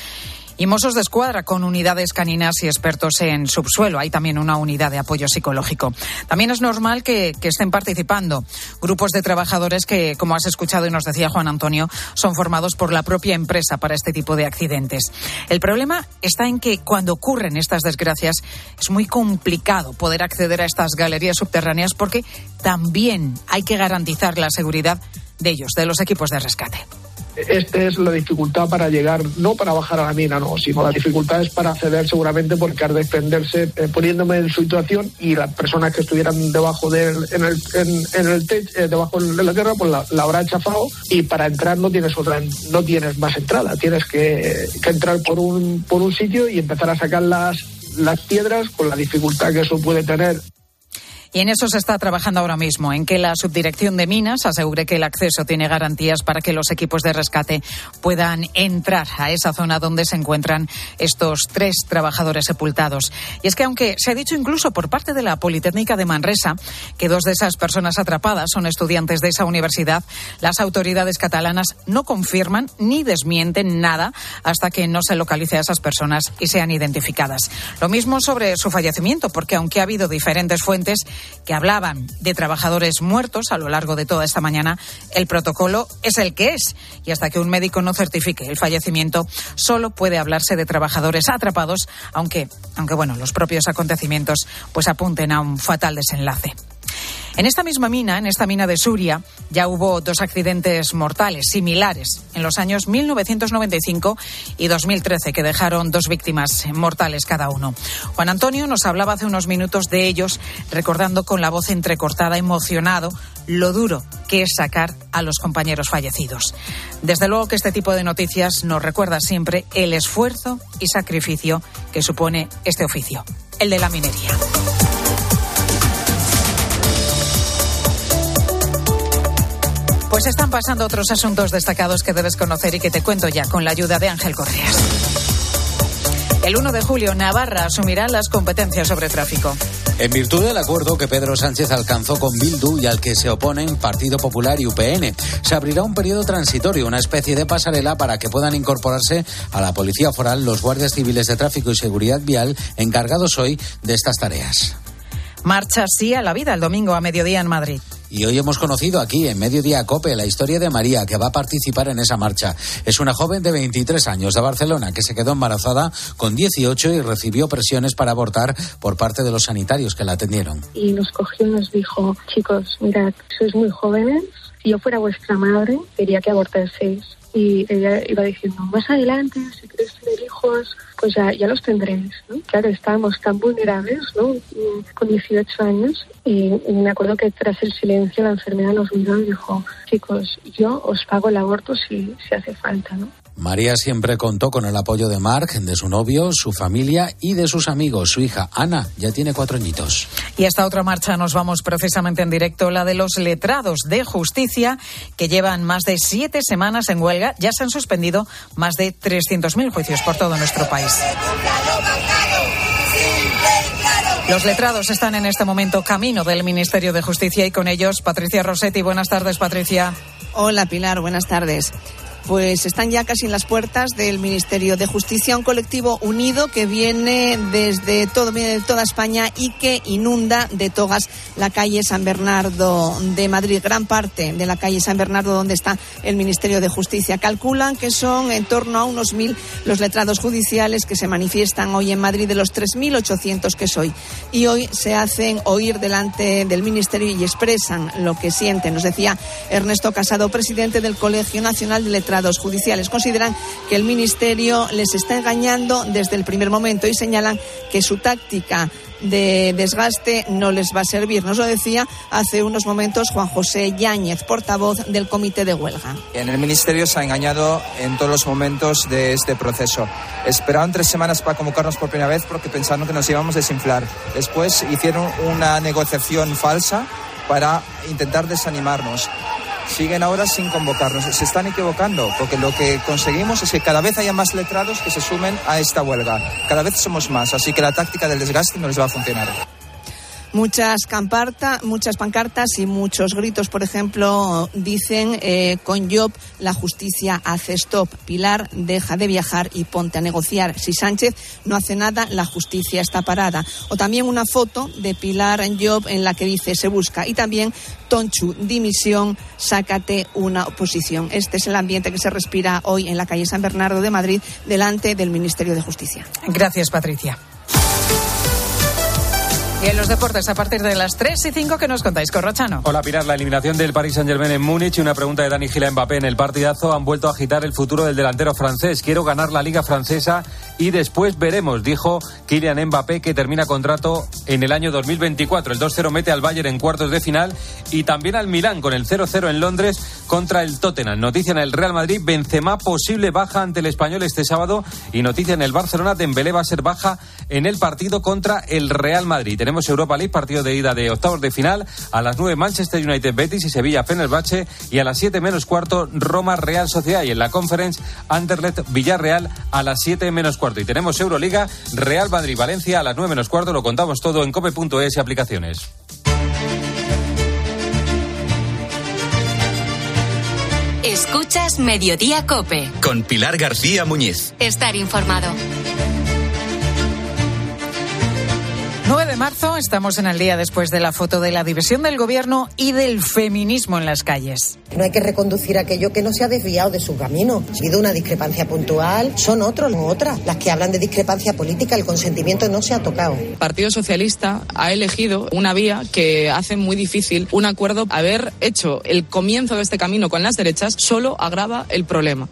y Mossos de Escuadra con unidades caninas y expertos en subsuelo. Hay también una unidad de apoyo psicológico. También es normal que, que, estén participando grupos de trabajadores que, como has escuchado y nos decía Juan Antonio, son formados por la propia empresa para este tipo de accidentes. El problema está en que cuando ocurren estas desgracias es muy complicado poder acceder a estas galerías subterráneas porque también hay que garantizar la seguridad de ellos, de los equipos de rescate esta es la dificultad para llegar, no para bajar a la mina, no, sino la dificultad es para acceder seguramente porque al defenderse, eh, poniéndome en situación y las personas que estuvieran debajo del, en el, en, en el techo, eh, debajo de la tierra, pues la, la, habrá chafado y para entrar no tienes otra, no tienes más entrada, tienes que, que entrar por un, por un sitio y empezar a sacar las, las piedras con la dificultad que eso puede tener y en eso se está trabajando ahora mismo, en que la subdirección de minas asegure que el acceso tiene garantías para que los equipos de rescate puedan entrar a esa zona donde se encuentran estos tres trabajadores sepultados. Y es que aunque se ha dicho incluso por parte de la Politécnica de Manresa que dos de esas personas atrapadas son estudiantes de esa universidad, las autoridades catalanas no confirman ni desmienten nada hasta que no se localice a esas personas y sean identificadas. Lo mismo sobre su fallecimiento, porque aunque ha habido diferentes fuentes, que hablaban de trabajadores muertos a lo largo de toda esta mañana, el protocolo es el que es. Y hasta que un médico no certifique el fallecimiento, solo puede hablarse de trabajadores atrapados, aunque, aunque bueno, los propios acontecimientos pues apunten a un fatal desenlace. En esta misma mina, en esta mina de Suria, ya hubo dos accidentes mortales similares en los años 1995 y 2013 que dejaron dos víctimas mortales cada uno. Juan Antonio nos hablaba hace unos minutos de ellos, recordando con la voz entrecortada, emocionado, lo duro que es sacar a los compañeros fallecidos. Desde luego que este tipo de noticias nos recuerda siempre el esfuerzo y sacrificio que supone este oficio, el de la minería. Pues están pasando otros asuntos destacados que debes conocer y que te cuento ya con la ayuda de Ángel Correas. El 1 de julio, Navarra asumirá las competencias sobre tráfico. En virtud del acuerdo que Pedro Sánchez alcanzó con Bildu y al que se oponen Partido Popular y UPN, se abrirá un periodo transitorio, una especie de pasarela para que puedan incorporarse a la Policía Foral los guardias civiles de tráfico y seguridad vial encargados hoy de estas tareas. Marcha sí a la vida el domingo a mediodía en Madrid. Y hoy hemos conocido aquí en Mediodía Cope la historia de María, que va a participar en esa marcha. Es una joven de 23 años de Barcelona que se quedó embarazada con 18 y recibió presiones para abortar por parte de los sanitarios que la atendieron. Y nos cogió y nos dijo, chicos, mirad, sois muy jóvenes. Si yo fuera vuestra madre, quería que abortaseis Y ella iba diciendo, más adelante, si queréis tener hijos, pues ya, ya los tendréis, ¿no? Claro, estábamos tan vulnerables, ¿no? Con 18 años y, y, me acuerdo que tras el silencio la enfermera nos miró y dijo, chicos, yo os pago el aborto si, si hace falta, ¿no? María siempre contó con el apoyo de Mark, de su novio, su familia y de sus amigos. Su hija Ana ya tiene cuatro añitos. Y a esta otra marcha nos vamos precisamente en directo, la de los letrados de justicia, que llevan más de siete semanas en huelga. Ya se han suspendido más de 300.000 juicios por todo nuestro país. Los letrados están en este momento camino del Ministerio de Justicia y con ellos Patricia Rossetti. Buenas tardes, Patricia. Hola, Pilar. Buenas tardes pues están ya casi en las puertas del Ministerio de Justicia, un colectivo unido que viene desde todo, de toda España y que inunda de togas la calle San Bernardo de Madrid, gran parte de la calle San Bernardo donde está el Ministerio de Justicia. Calculan que son en torno a unos mil los letrados judiciales que se manifiestan hoy en Madrid de los 3.800 que soy. Y hoy se hacen oír delante del Ministerio y expresan lo que sienten. Nos decía Ernesto Casado, presidente del Colegio Nacional de Letrados judiciales. Consideran que el Ministerio les está engañando desde el primer momento y señalan que su táctica de desgaste no les va a servir. Nos lo decía hace unos momentos Juan José Yáñez, portavoz del Comité de Huelga. En el Ministerio se ha engañado en todos los momentos de este proceso. Esperaron tres semanas para convocarnos por primera vez porque pensaron que nos íbamos a desinflar. Después hicieron una negociación falsa para intentar desanimarnos siguen ahora sin convocarnos. Se están equivocando, porque lo que conseguimos es que cada vez haya más letrados que se sumen a esta huelga. Cada vez somos más, así que la táctica del desgaste no les va a funcionar. Muchas, camparta, muchas pancartas y muchos gritos, por ejemplo, dicen eh, con Job la justicia hace stop. Pilar deja de viajar y ponte a negociar. Si Sánchez no hace nada, la justicia está parada. O también una foto de Pilar en Job en la que dice se busca. Y también Tonchu, dimisión, sácate una oposición. Este es el ambiente que se respira hoy en la calle San Bernardo de Madrid delante del Ministerio de Justicia. Gracias, Patricia. Y en los deportes, a partir de las 3 y 5, que nos contáis, Corrochano? Hola, Pilar. La eliminación del Paris Saint-Germain en Múnich y una pregunta de Dani Gila Mbappé en el partidazo han vuelto a agitar el futuro del delantero francés. Quiero ganar la Liga Francesa y después veremos, dijo Kylian Mbappé, que termina contrato en el año 2024. El 2-0 mete al Bayern en cuartos de final y también al Milán con el 0-0 en Londres contra el Tottenham. Noticia en el Real Madrid, Benzema posible baja ante el español este sábado y noticia en el Barcelona, Dembélé va a ser baja en el partido contra el Real Madrid. Tenemos Europa League, partido de ida de octavos de final. A las 9 Manchester United Betis y Sevilla Fenerbahce. Y a las 7 menos cuarto Roma Real Sociedad. Y en la Conference Anderlecht Villarreal a las 7 menos cuarto. Y tenemos Euroliga Real Madrid Valencia a las 9 menos cuarto. Lo contamos todo en cope.es y aplicaciones. Escuchas Mediodía Cope. Con Pilar García Muñiz. Estar informado. 9 de marzo, estamos en el día después de la foto de la división del gobierno y del feminismo en las calles. No hay que reconducir aquello que no se ha desviado de su camino. Ha sido una discrepancia puntual, son otros, no otras. Las que hablan de discrepancia política, el consentimiento no se ha tocado. El Partido Socialista ha elegido una vía que hace muy difícil un acuerdo. Haber hecho el comienzo de este camino con las derechas solo agrava el problema.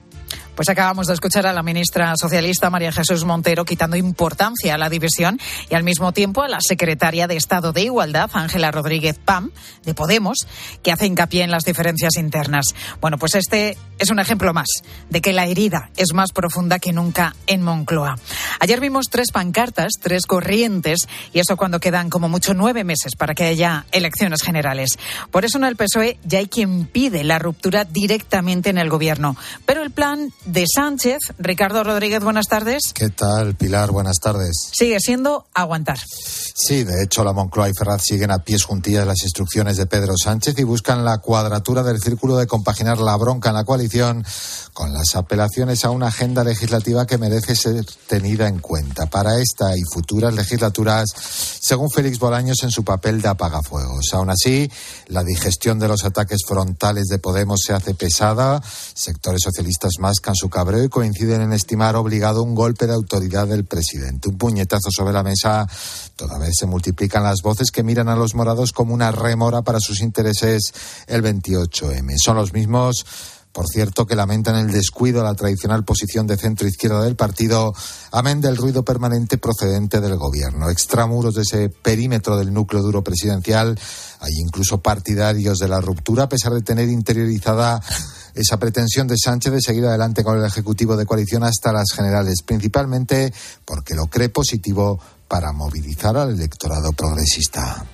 Pues acabamos de escuchar a la ministra socialista María Jesús Montero quitando importancia a la división y al mismo tiempo a la secretaria de Estado de Igualdad, Ángela Rodríguez Pam, de Podemos, que hace hincapié en las diferencias internas. Bueno, pues este es un ejemplo más de que la herida es más profunda que nunca en Moncloa. Ayer vimos tres pancartas, tres corrientes, y eso cuando quedan como mucho nueve meses para que haya elecciones generales. Por eso en el PSOE ya hay quien pide la ruptura directamente en el gobierno. Pero el plan de Sánchez. Ricardo Rodríguez, buenas tardes. ¿Qué tal, Pilar? Buenas tardes. Sigue siendo aguantar. Sí, de hecho, la Moncloa y Ferraz siguen a pies juntillas las instrucciones de Pedro Sánchez y buscan la cuadratura del círculo de compaginar la bronca en la coalición con las apelaciones a una agenda legislativa que merece ser tenida en cuenta para esta y futuras legislaturas, según Félix Bolaños en su papel de apagafuegos. Aún así, la digestión de los ataques frontales de Podemos se hace pesada. Sectores socialistas más su cabreo y coinciden en estimar obligado un golpe de autoridad del presidente. Un puñetazo sobre la mesa. Toda vez se multiplican las voces que miran a los morados como una rémora para sus intereses el 28M. Son los mismos Por cierto, que lamentan el descuido a la tradicional posición de centro izquierda del partido, amén del ruido permanente procedente del gobierno. Extramuros de ese perímetro del núcleo duro presidencial, hay incluso partidarios de la ruptura, a pesar de tener interiorizada esa pretensión de Sánchez de seguir adelante con el Ejecutivo de coalición hasta las generales, principalmente porque lo cree positivo para movilizar al electorado progresista.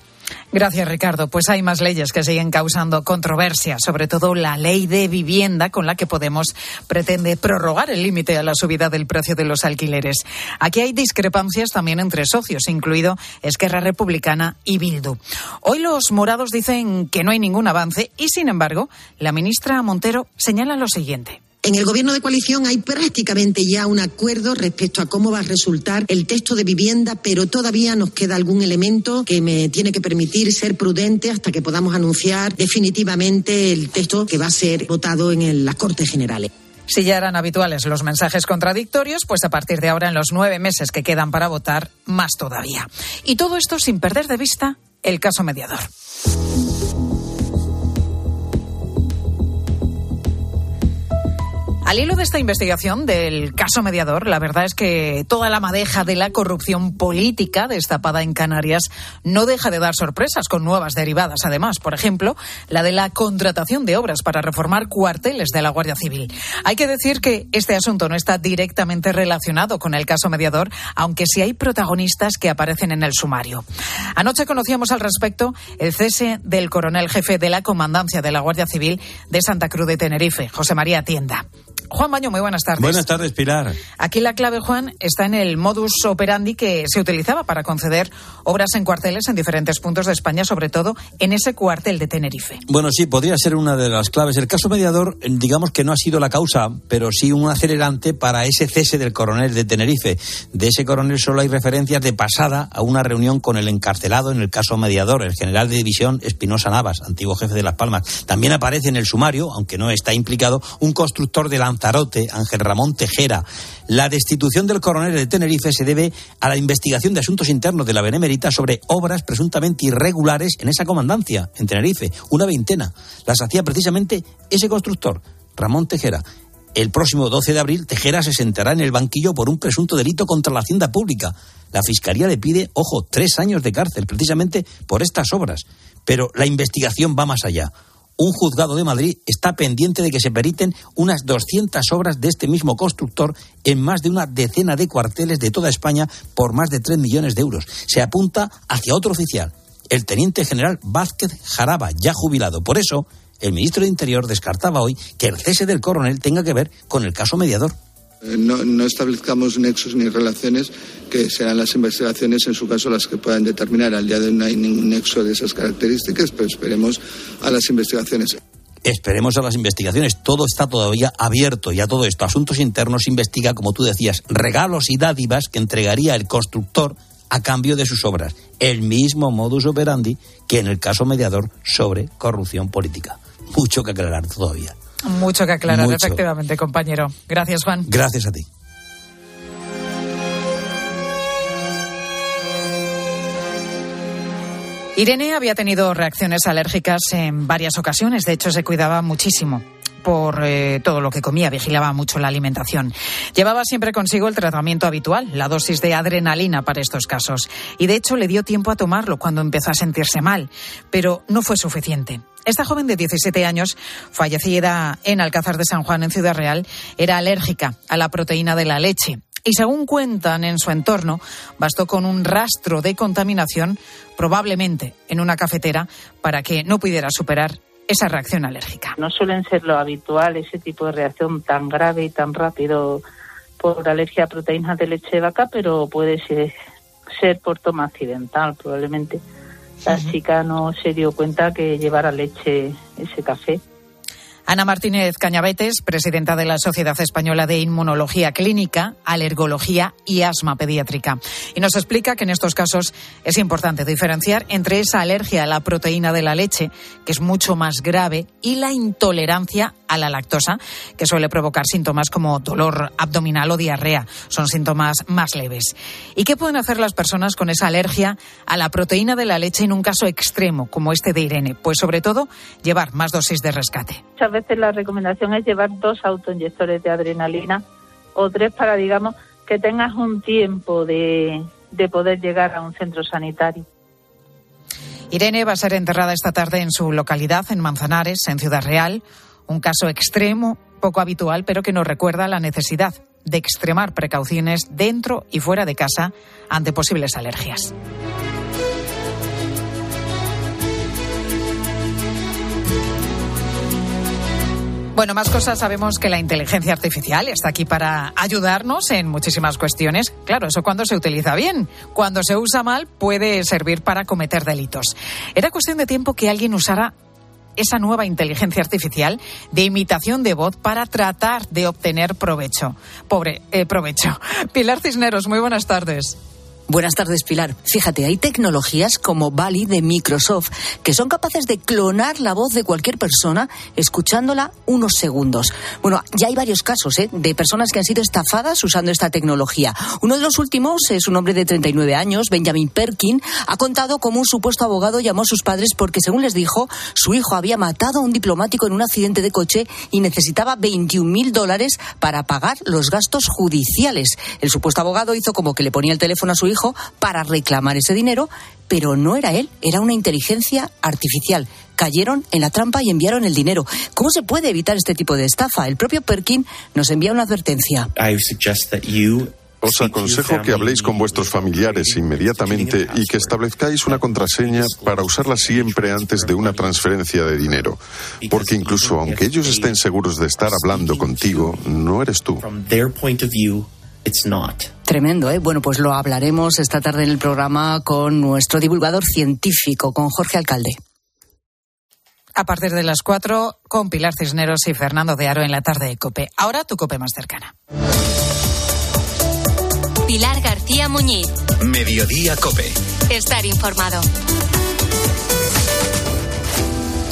Gracias, Ricardo. Pues hay más leyes que siguen causando controversia, sobre todo la ley de vivienda con la que Podemos pretende prorrogar el límite a la subida del precio de los alquileres. Aquí hay discrepancias también entre socios, incluido Esquerra Republicana y Bildu. Hoy los morados dicen que no hay ningún avance y, sin embargo, la ministra Montero señala lo siguiente. En el gobierno de coalición hay prácticamente ya un acuerdo respecto a cómo va a resultar el texto de vivienda, pero todavía nos queda algún elemento que me tiene que permitir ser prudente hasta que podamos anunciar definitivamente el texto que va a ser votado en las Cortes Generales. Si ya eran habituales los mensajes contradictorios, pues a partir de ahora, en los nueve meses que quedan para votar, más todavía. Y todo esto sin perder de vista el caso mediador. Al hilo de esta investigación del caso mediador, la verdad es que toda la madeja de la corrupción política destapada en Canarias no deja de dar sorpresas con nuevas derivadas. Además, por ejemplo, la de la contratación de obras para reformar cuarteles de la Guardia Civil. Hay que decir que este asunto no está directamente relacionado con el caso mediador, aunque sí hay protagonistas que aparecen en el sumario. Anoche conocíamos al respecto el cese del coronel jefe de la Comandancia de la Guardia Civil de Santa Cruz de Tenerife, José María Tienda. Juan Baño, muy buenas tardes. Buenas tardes, Pilar. Aquí la clave, Juan, está en el modus operandi que se utilizaba para conceder obras en cuarteles en diferentes puntos de España, sobre todo en ese cuartel de Tenerife. Bueno, sí, podría ser una de las claves. El caso mediador, digamos que no ha sido la causa, pero sí un acelerante para ese cese del coronel de Tenerife. De ese coronel solo hay referencias de pasada a una reunión con el encarcelado en el caso mediador, el general de división Espinosa Navas, antiguo jefe de Las Palmas. También aparece en el sumario, aunque no está implicado, un constructor de lanza Tarote, Ángel Ramón Tejera. La destitución del coronel de Tenerife se debe a la investigación de asuntos internos de la Benemérita sobre obras presuntamente irregulares en esa comandancia, en Tenerife, una veintena. Las hacía precisamente ese constructor, Ramón Tejera. El próximo 12 de abril, Tejera se sentará en el banquillo por un presunto delito contra la hacienda pública. La Fiscalía le pide, ojo, tres años de cárcel precisamente por estas obras. Pero la investigación va más allá un juzgado de Madrid está pendiente de que se periten unas 200 obras de este mismo constructor en más de una decena de cuarteles de toda España por más de 3 millones de euros. Se apunta hacia otro oficial, el teniente general Vázquez Jaraba, ya jubilado. Por eso, el ministro de Interior descartaba hoy que el cese del coronel tenga que ver con el caso mediador. Eh, no, establezcamos nexos ni relaciones que serán las investigaciones en su caso las que puedan determinar. Al día de hoy no hay ningún nexo de esas características, pero esperemos a las investigaciones. Esperemos a las investigaciones. Todo está todavía abierto y a todo esto. Asuntos Internos investiga, como tú decías, regalos y dádivas que entregaría el constructor a cambio de sus obras. El mismo modus operandi que en el caso mediador sobre corrupción política. Mucho que aclarar todavía. Mucho que aclarar, efectivamente, compañero. Gracias, Juan. Gracias a ti. Irene había tenido reacciones alérgicas en varias ocasiones. De hecho, se cuidaba muchísimo por eh, todo lo que comía, vigilaba mucho la alimentación. Llevaba siempre consigo el tratamiento habitual, la dosis de adrenalina para estos casos. Y de hecho le dio tiempo a tomarlo cuando empezó a sentirse mal, pero no fue suficiente. Esta joven de 17 años, fallecida en Alcázar de San Juan, en Ciudad Real, era alérgica a la proteína de la leche. Y según cuentan en su entorno, bastó con un rastro de contaminación, probablemente en una cafetera, para que no pudiera superar esa reacción alérgica. No suelen ser lo habitual ese tipo de reacción tan grave y tan rápido por alergia a proteínas de leche de vaca, pero puede ser, ser por toma accidental probablemente. La chica no se dio cuenta que llevara leche ese café. Ana Martínez Cañabetes, presidenta de la Sociedad Española de Inmunología Clínica, Alergología y Asma Pediátrica. Y nos explica que en estos casos es importante diferenciar entre esa alergia a la proteína de la leche, que es mucho más grave, y la intolerancia a la lactosa, que suele provocar síntomas como dolor abdominal o diarrea. Son síntomas más leves. ¿Y qué pueden hacer las personas con esa alergia a la proteína de la leche en un caso extremo como este de Irene? Pues sobre todo llevar más dosis de rescate veces la recomendación es llevar dos autoinyectores de adrenalina o tres para, digamos, que tengas un tiempo de, de poder llegar a un centro sanitario. Irene va a ser enterrada esta tarde en su localidad, en Manzanares, en Ciudad Real. Un caso extremo, poco habitual, pero que nos recuerda la necesidad de extremar precauciones dentro y fuera de casa ante posibles alergias. Bueno, más cosas. Sabemos que la inteligencia artificial está aquí para ayudarnos en muchísimas cuestiones. Claro, eso cuando se utiliza bien. Cuando se usa mal puede servir para cometer delitos. Era cuestión de tiempo que alguien usara esa nueva inteligencia artificial de imitación de voz para tratar de obtener provecho. Pobre, eh, provecho. Pilar Cisneros, muy buenas tardes. Buenas tardes, Pilar. Fíjate, hay tecnologías como Bali de Microsoft que son capaces de clonar la voz de cualquier persona escuchándola unos segundos. Bueno, ya hay varios casos ¿eh? de personas que han sido estafadas usando esta tecnología. Uno de los últimos es un hombre de 39 años, Benjamin Perkin, ha contado cómo un supuesto abogado llamó a sus padres porque, según les dijo, su hijo había matado a un diplomático en un accidente de coche y necesitaba 21 mil dólares para pagar los gastos judiciales. El supuesto abogado hizo como que le ponía el teléfono a su hijo para reclamar ese dinero, pero no era él, era una inteligencia artificial. Cayeron en la trampa y enviaron el dinero. ¿Cómo se puede evitar este tipo de estafa? El propio Perkin nos envía una advertencia. Os aconsejo que habléis con vuestros familiares inmediatamente y que establezcáis una contraseña para usarla siempre antes de una transferencia de dinero. Porque incluso aunque ellos estén seguros de estar hablando contigo, no eres tú. Tremendo, ¿eh? Bueno, pues lo hablaremos esta tarde en el programa con nuestro divulgador científico, con Jorge Alcalde. A partir de las cuatro, con Pilar Cisneros y Fernando de Aro en la tarde de COPE. Ahora tu COPE más cercana. Pilar García Muñiz. Mediodía COPE. Estar informado.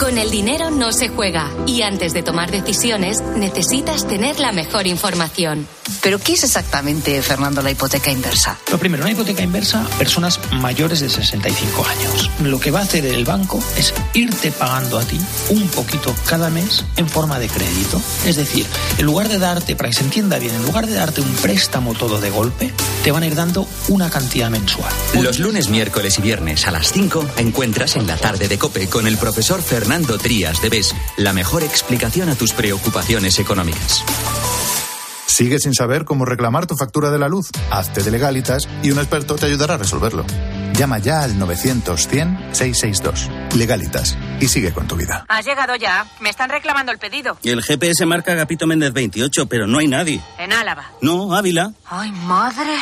Con el dinero no se juega y antes de tomar decisiones necesitas tener la mejor información. Pero ¿qué es exactamente, Fernando, la hipoteca inversa? Lo primero, una hipoteca inversa, personas mayores de 65 años. Lo que va a hacer el banco es irte pagando a ti un poquito cada mes en forma de crédito. Es decir, en lugar de darte, para que se entienda bien, en lugar de darte un préstamo todo de golpe, te van a ir dando una cantidad mensual. Los lunes, miércoles y viernes a las 5 encuentras en la tarde de Cope con el profesor Fernando Trías de BES la mejor explicación a tus preocupaciones económicas. ¿Sigues sin saber cómo reclamar tu factura de la luz? Hazte de legalitas y un experto te ayudará a resolverlo. Llama ya al 900-100-662. Legalitas. Y sigue con tu vida. Has llegado ya. Me están reclamando el pedido. Y el GPS marca Gapito Méndez 28, pero no hay nadie. En Álava. No, Ávila. ¡Ay, madre!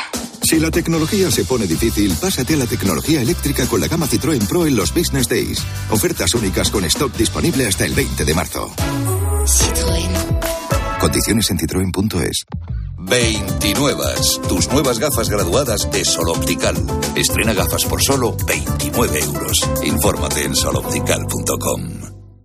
Si la tecnología se pone difícil, pásate a la tecnología eléctrica con la gama Citroën Pro en los Business Days. Ofertas únicas con stock disponible hasta el 20 de marzo. Citroën. Condiciones en citroen.es. 29. Tus nuevas gafas graduadas de Sol Optical. Estrena gafas por solo 29 euros. Infórmate en soloptical.com.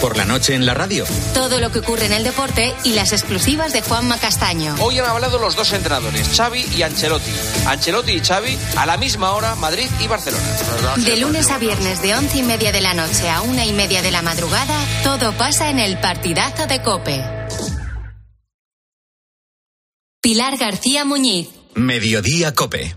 Por la noche en la radio. Todo lo que ocurre en el deporte y las exclusivas de Juanma Castaño. Hoy han hablado los dos entrenadores, Xavi y Ancelotti. Ancelotti y Xavi a la misma hora, Madrid y Barcelona. De lunes a viernes de once y media de la noche a una y media de la madrugada, todo pasa en el partidazo de Cope. Pilar García Muñiz. Mediodía COPE.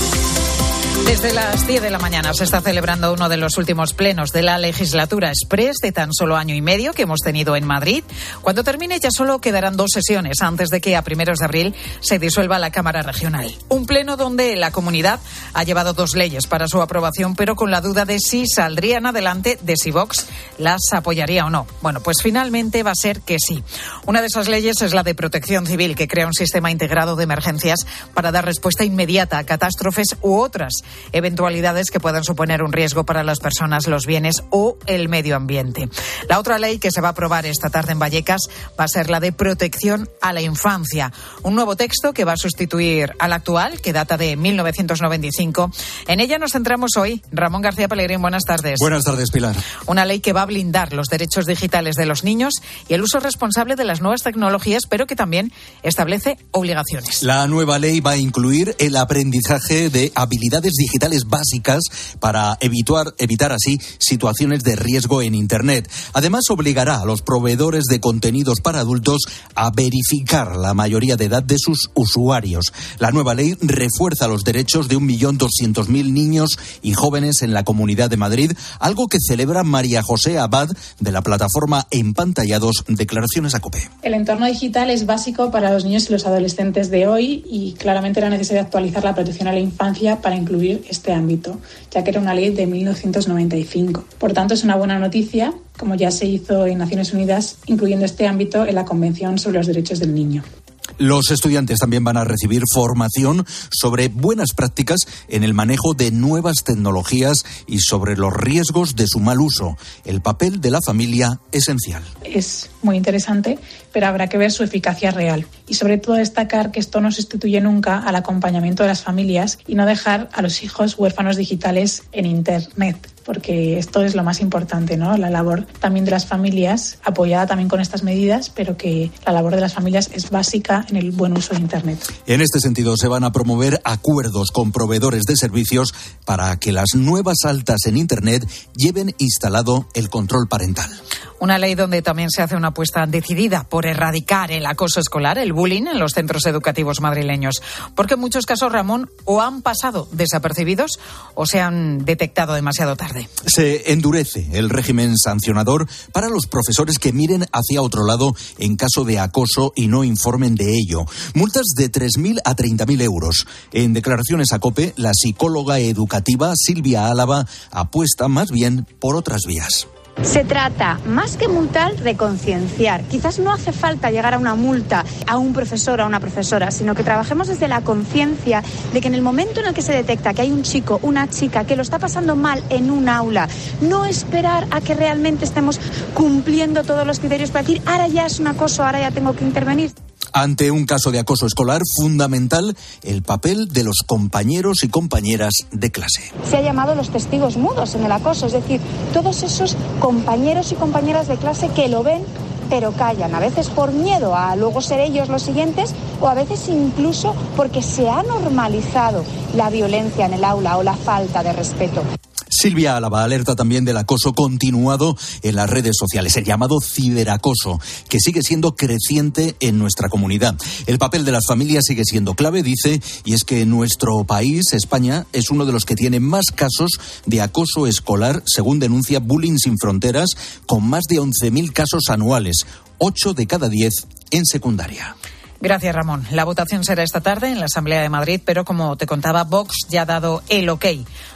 Desde las 10 de la mañana se está celebrando uno de los últimos plenos de la legislatura express de tan solo año y medio que hemos tenido en Madrid. Cuando termine ya solo quedarán dos sesiones antes de que a primeros de abril se disuelva la Cámara Regional. Un pleno donde la comunidad ha llevado dos leyes para su aprobación, pero con la duda de si saldrían adelante, de si Vox las apoyaría o no. Bueno, pues finalmente va a ser que sí. Una de esas leyes es la de protección civil, que crea un sistema integrado de emergencias para dar respuesta inmediata a catástrofes u otras eventualidades que puedan suponer un riesgo para las personas, los bienes o el medio ambiente. La otra ley que se va a aprobar esta tarde en Vallecas va a ser la de protección a la infancia, un nuevo texto que va a sustituir al actual, que data de 1995. En ella nos centramos hoy. Ramón García Pellegrín, buenas tardes. Buenas tardes, Pilar. Una ley que va a blindar los derechos digitales de los niños y el uso responsable de las nuevas tecnologías, pero que también establece obligaciones. La nueva ley va a incluir el aprendizaje de habilidades digitales básicas para evitar, evitar así situaciones de riesgo en Internet. Además, obligará a los proveedores de contenidos para adultos a verificar la mayoría de edad de sus usuarios. La nueva ley refuerza los derechos de 1.200.000 niños y jóvenes en la Comunidad de Madrid, algo que celebra María José Abad de la plataforma Empantallados Declaraciones a COPE. El entorno digital es básico para los niños y los adolescentes de hoy y claramente era necesario actualizar la protección a la infancia para incluir este ámbito, ya que era una ley de 1995. Por tanto, es una buena noticia, como ya se hizo en Naciones Unidas, incluyendo este ámbito en la Convención sobre los Derechos del Niño. Los estudiantes también van a recibir formación sobre buenas prácticas en el manejo de nuevas tecnologías y sobre los riesgos de su mal uso. El papel de la familia esencial. Es muy interesante, pero habrá que ver su eficacia real. Y sobre todo destacar que esto no sustituye nunca al acompañamiento de las familias y no dejar a los hijos huérfanos digitales en Internet porque esto es lo más importante, ¿no? La labor también de las familias, apoyada también con estas medidas, pero que la labor de las familias es básica en el buen uso de Internet. En este sentido, se van a promover acuerdos con proveedores de servicios para que las nuevas altas en Internet lleven instalado el control parental. Una ley donde también se hace una apuesta decidida por erradicar el acoso escolar, el bullying en los centros educativos madrileños. Porque en muchos casos, Ramón, o han pasado desapercibidos o se han detectado demasiado tarde. Se endurece el régimen sancionador para los profesores que miren hacia otro lado en caso de acoso y no informen de ello. Multas de 3.000 a 30.000 euros. En declaraciones a COPE, la psicóloga educativa Silvia Álava apuesta más bien por otras vías. Se trata, más que multar, de concienciar. Quizás no hace falta llegar a una multa a un profesor o a una profesora, sino que trabajemos desde la conciencia de que en el momento en el que se detecta que hay un chico, una chica que lo está pasando mal en un aula, no esperar a que realmente estemos cumpliendo todos los criterios para decir, ahora ya es un acoso, ahora ya tengo que intervenir. Ante un caso de acoso escolar, fundamental el papel de los compañeros y compañeras de clase. Se ha llamado los testigos mudos en el acoso, es decir, todos esos compañeros y compañeras de clase que lo ven pero callan, a veces por miedo a luego ser ellos los siguientes o a veces incluso porque se ha normalizado la violencia en el aula o la falta de respeto. Silvia Álava alerta también del acoso continuado en las redes sociales, el llamado ciberacoso, que sigue siendo creciente en nuestra comunidad. El papel de las familias sigue siendo clave, dice, y es que nuestro país, España, es uno de los que tiene más casos de acoso escolar, según denuncia Bullying Sin Fronteras, con más de 11.000 casos anuales, 8 de cada 10 en secundaria. Gracias, Ramón. La votación será esta tarde en la Asamblea de Madrid, pero como te contaba, Vox ya ha dado el ok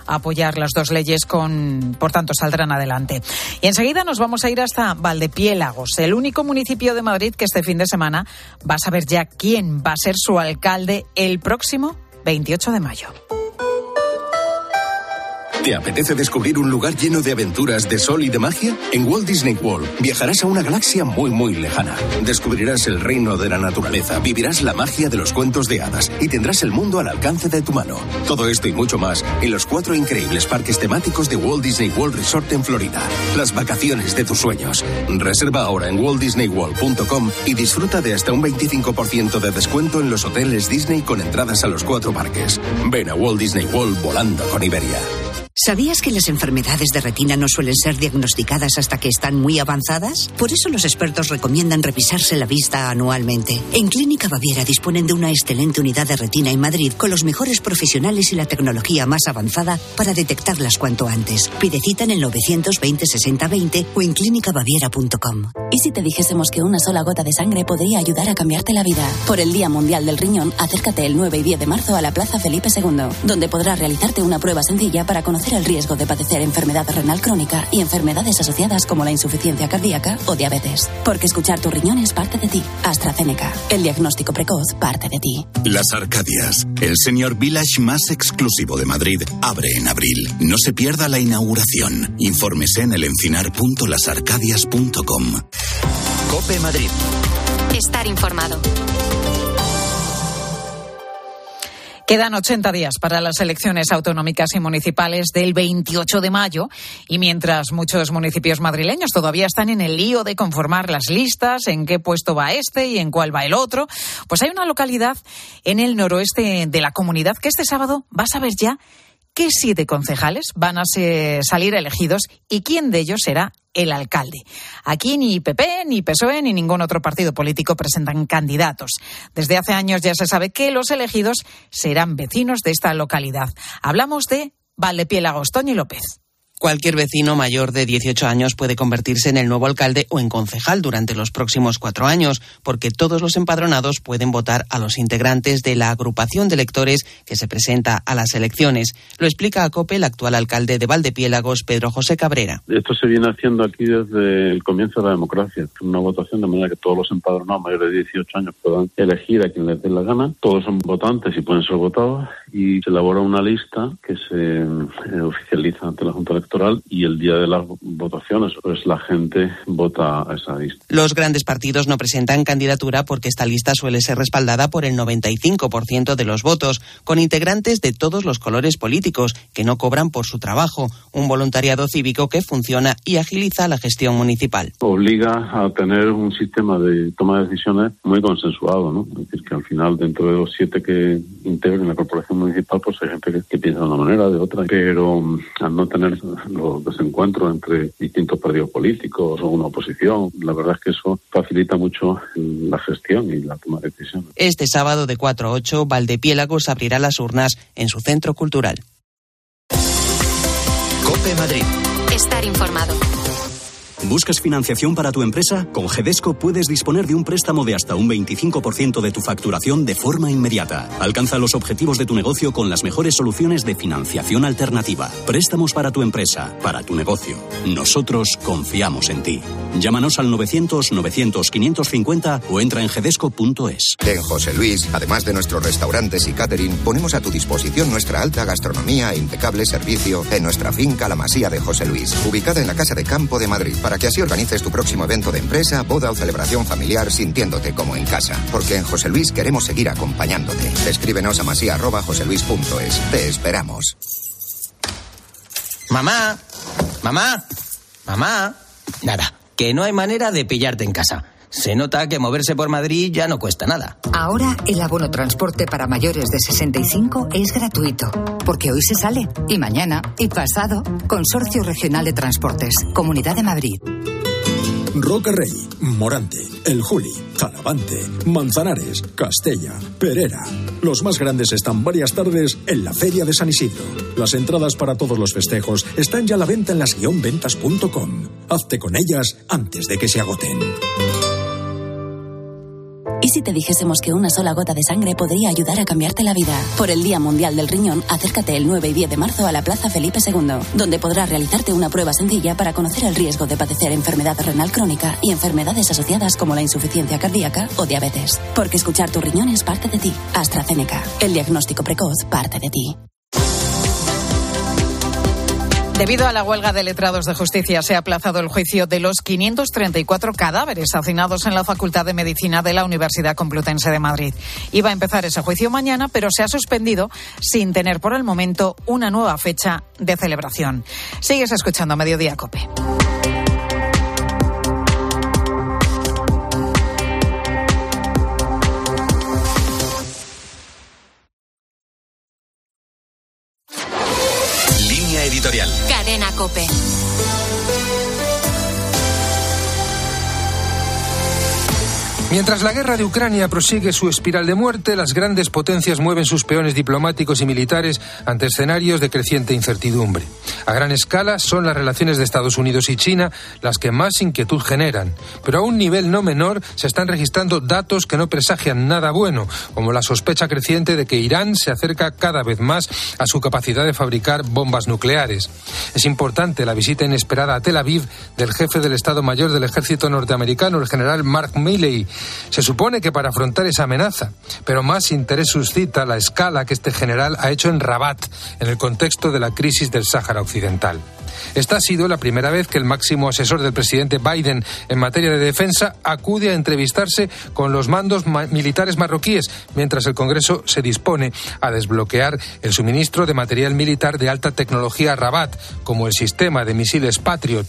a apoyar las dos leyes, con, por tanto, saldrán adelante. Y enseguida nos vamos a ir hasta Valdepiélagos, el único municipio de Madrid que este fin de semana va a saber ya quién va a ser su alcalde el próximo 28 de mayo. ¿Te apetece descubrir un lugar lleno de aventuras, de sol y de magia? En Walt Disney World viajarás a una galaxia muy muy lejana. Descubrirás el reino de la naturaleza, vivirás la magia de los cuentos de hadas y tendrás el mundo al alcance de tu mano. Todo esto y mucho más en los cuatro increíbles parques temáticos de Walt Disney World Resort en Florida. Las vacaciones de tus sueños. Reserva ahora en waltdisneyworld.com y disfruta de hasta un 25% de descuento en los hoteles Disney con entradas a los cuatro parques. Ven a Walt Disney World volando con Iberia. ¿Sabías que las enfermedades de retina no suelen ser diagnosticadas hasta que están muy avanzadas? Por eso los expertos recomiendan revisarse la vista anualmente. En Clínica Baviera disponen de una excelente unidad de retina en Madrid con los mejores profesionales y la tecnología más avanzada para detectarlas cuanto antes. Pide cita en el 920 60 20 o en clínicabaviera.com. ¿Y si te dijésemos que una sola gota de sangre podría ayudar a cambiarte la vida? Por el Día Mundial del Riñón, acércate el 9 y 10 de marzo a la Plaza Felipe II, donde podrás realizarte una prueba sencilla para conocer el riesgo de padecer enfermedad renal crónica y enfermedades asociadas como la insuficiencia cardíaca o diabetes. Porque escuchar tu riñón es parte de ti. AstraZeneca. El diagnóstico precoz parte de ti. Las Arcadias, el Senior Village más exclusivo de Madrid, abre en abril. No se pierda la inauguración. Infórmese en elencinar.lasarcadias.com. Cope Madrid. Estar informado. Quedan 80 días para las elecciones autonómicas y municipales del 28 de mayo. Y mientras muchos municipios madrileños todavía están en el lío de conformar las listas, en qué puesto va este y en cuál va el otro, pues hay una localidad en el noroeste de la comunidad que este sábado va a saber ya qué siete concejales van a salir elegidos y quién de ellos será el alcalde. Aquí ni PP, ni PSOE, ni ningún otro partido político presentan candidatos. Desde hace años ya se sabe que los elegidos serán vecinos de esta localidad. Hablamos de Valdepiélagos, Toñi López. Cualquier vecino mayor de 18 años puede convertirse en el nuevo alcalde o en concejal durante los próximos cuatro años, porque todos los empadronados pueden votar a los integrantes de la agrupación de electores que se presenta a las elecciones. Lo explica a COPE el actual alcalde de Valdepiélagos, Pedro José Cabrera. Esto se viene haciendo aquí desde el comienzo de la democracia. Una votación de manera que todos los empadronados mayores de 18 años puedan elegir a quien les dé la gana. Todos son votantes y pueden ser votados. Y se elabora una lista que se eh, oficializa ante la Junta Electoral y el día de las votaciones, pues la gente vota a esa lista. Los grandes partidos no presentan candidatura porque esta lista suele ser respaldada por el 95% de los votos, con integrantes de todos los colores políticos que no cobran por su trabajo, un voluntariado cívico que funciona y agiliza la gestión municipal. Obliga a tener un sistema de toma de decisiones muy consensuado, ¿no? Es decir, que al final dentro de los siete que integran la corporación municipal, pues hay gente que, que piensa de una manera, de otra, pero mm, al no tener los desencuentros entre distintos partidos políticos o una oposición. La verdad es que eso facilita mucho la gestión y la toma de decisiones. Este sábado de 4 a 8, Valdepiélagos abrirá las urnas en su centro cultural. Cope Madrid. Estar informado. ¿Buscas financiación para tu empresa? Con Gedesco puedes disponer de un préstamo de hasta un 25% de tu facturación de forma inmediata. Alcanza los objetivos de tu negocio con las mejores soluciones de financiación alternativa. Préstamos para tu empresa, para tu negocio. Nosotros confiamos en ti. Llámanos al 900-900-550 o entra en gedesco.es. En José Luis, además de nuestros restaurantes y catering, ponemos a tu disposición nuestra alta gastronomía e impecable servicio en nuestra finca La Masía de José Luis, ubicada en la Casa de Campo de Madrid, para que así organices tu próximo evento de empresa, boda o celebración familiar sintiéndote como en casa. Porque en José Luis queremos seguir acompañándote. Escríbenos a masía.joseluis.es. Te esperamos. Mamá, mamá, mamá. Nada, que no hay manera de pillarte en casa. Se nota que moverse por Madrid ya no cuesta nada. Ahora el abono transporte para mayores de 65 es gratuito, porque hoy se sale, y mañana, y pasado. Consorcio Regional de Transportes, Comunidad de Madrid. Roca Rey, Morante, El Juli, Talavante, Manzanares, Castella, Perera. Los más grandes están varias tardes en la Feria de San Isidro. Las entradas para todos los festejos están ya a la venta en las-ventas.com. Hazte con ellas antes de que se agoten. ¿Y si te dijésemos que una sola gota de sangre podría ayudar a cambiarte la vida? Por el Día Mundial del Riñón, acércate el 9 y 10 de marzo a la Plaza Felipe II, donde podrás realizarte una prueba sencilla para conocer el riesgo de padecer enfermedad renal crónica y enfermedades asociadas como la insuficiencia cardíaca o diabetes. Porque escuchar tu riñón es parte de ti. AstraZeneca. El diagnóstico precoz parte de ti. Debido a la huelga de letrados de justicia, se ha aplazado el juicio de los 534 cadáveres hacinados en la Facultad de Medicina de la Universidad Complutense de Madrid. Iba a empezar ese juicio mañana, pero se ha suspendido sin tener por el momento una nueva fecha de celebración. Sigues escuchando Mediodía Cope. Mientras la guerra de Ucrania prosigue su espiral de muerte, las grandes potencias mueven sus peones diplomáticos y militares ante escenarios de creciente incertidumbre. A gran escala son las relaciones de Estados Unidos y China las que más inquietud generan, pero a un nivel no menor se están registrando datos que no presagian nada bueno, como la sospecha creciente de que Irán se acerca cada vez más a su capacidad de fabricar bombas nucleares. Es importante la visita inesperada a Tel Aviv del jefe del Estado Mayor del Ejército norteamericano, el general Mark Milley, se supone que para afrontar esa amenaza, pero más interés suscita la escala que este general ha hecho en Rabat, en el contexto de la crisis del Sáhara Occidental. Esta ha sido la primera vez que el máximo asesor del presidente Biden en materia de defensa acude a entrevistarse con los mandos militares marroquíes, mientras el Congreso se dispone a desbloquear el suministro de material militar de alta tecnología a Rabat, como el sistema de misiles Patriot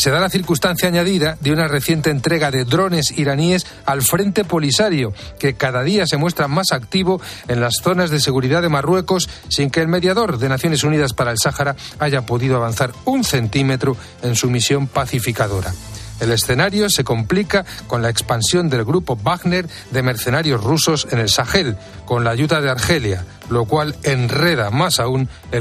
se da la circunstancia añadida de una reciente entrega de drones iraníes al Frente Polisario, que cada día se muestra más activo en las zonas de seguridad de Marruecos sin que el mediador de Naciones Unidas para el Sáhara haya podido avanzar un centímetro en su misión pacificadora. El escenario se complica con la expansión del grupo Wagner de mercenarios rusos en el Sahel, con la ayuda de Argelia, lo cual enreda más aún el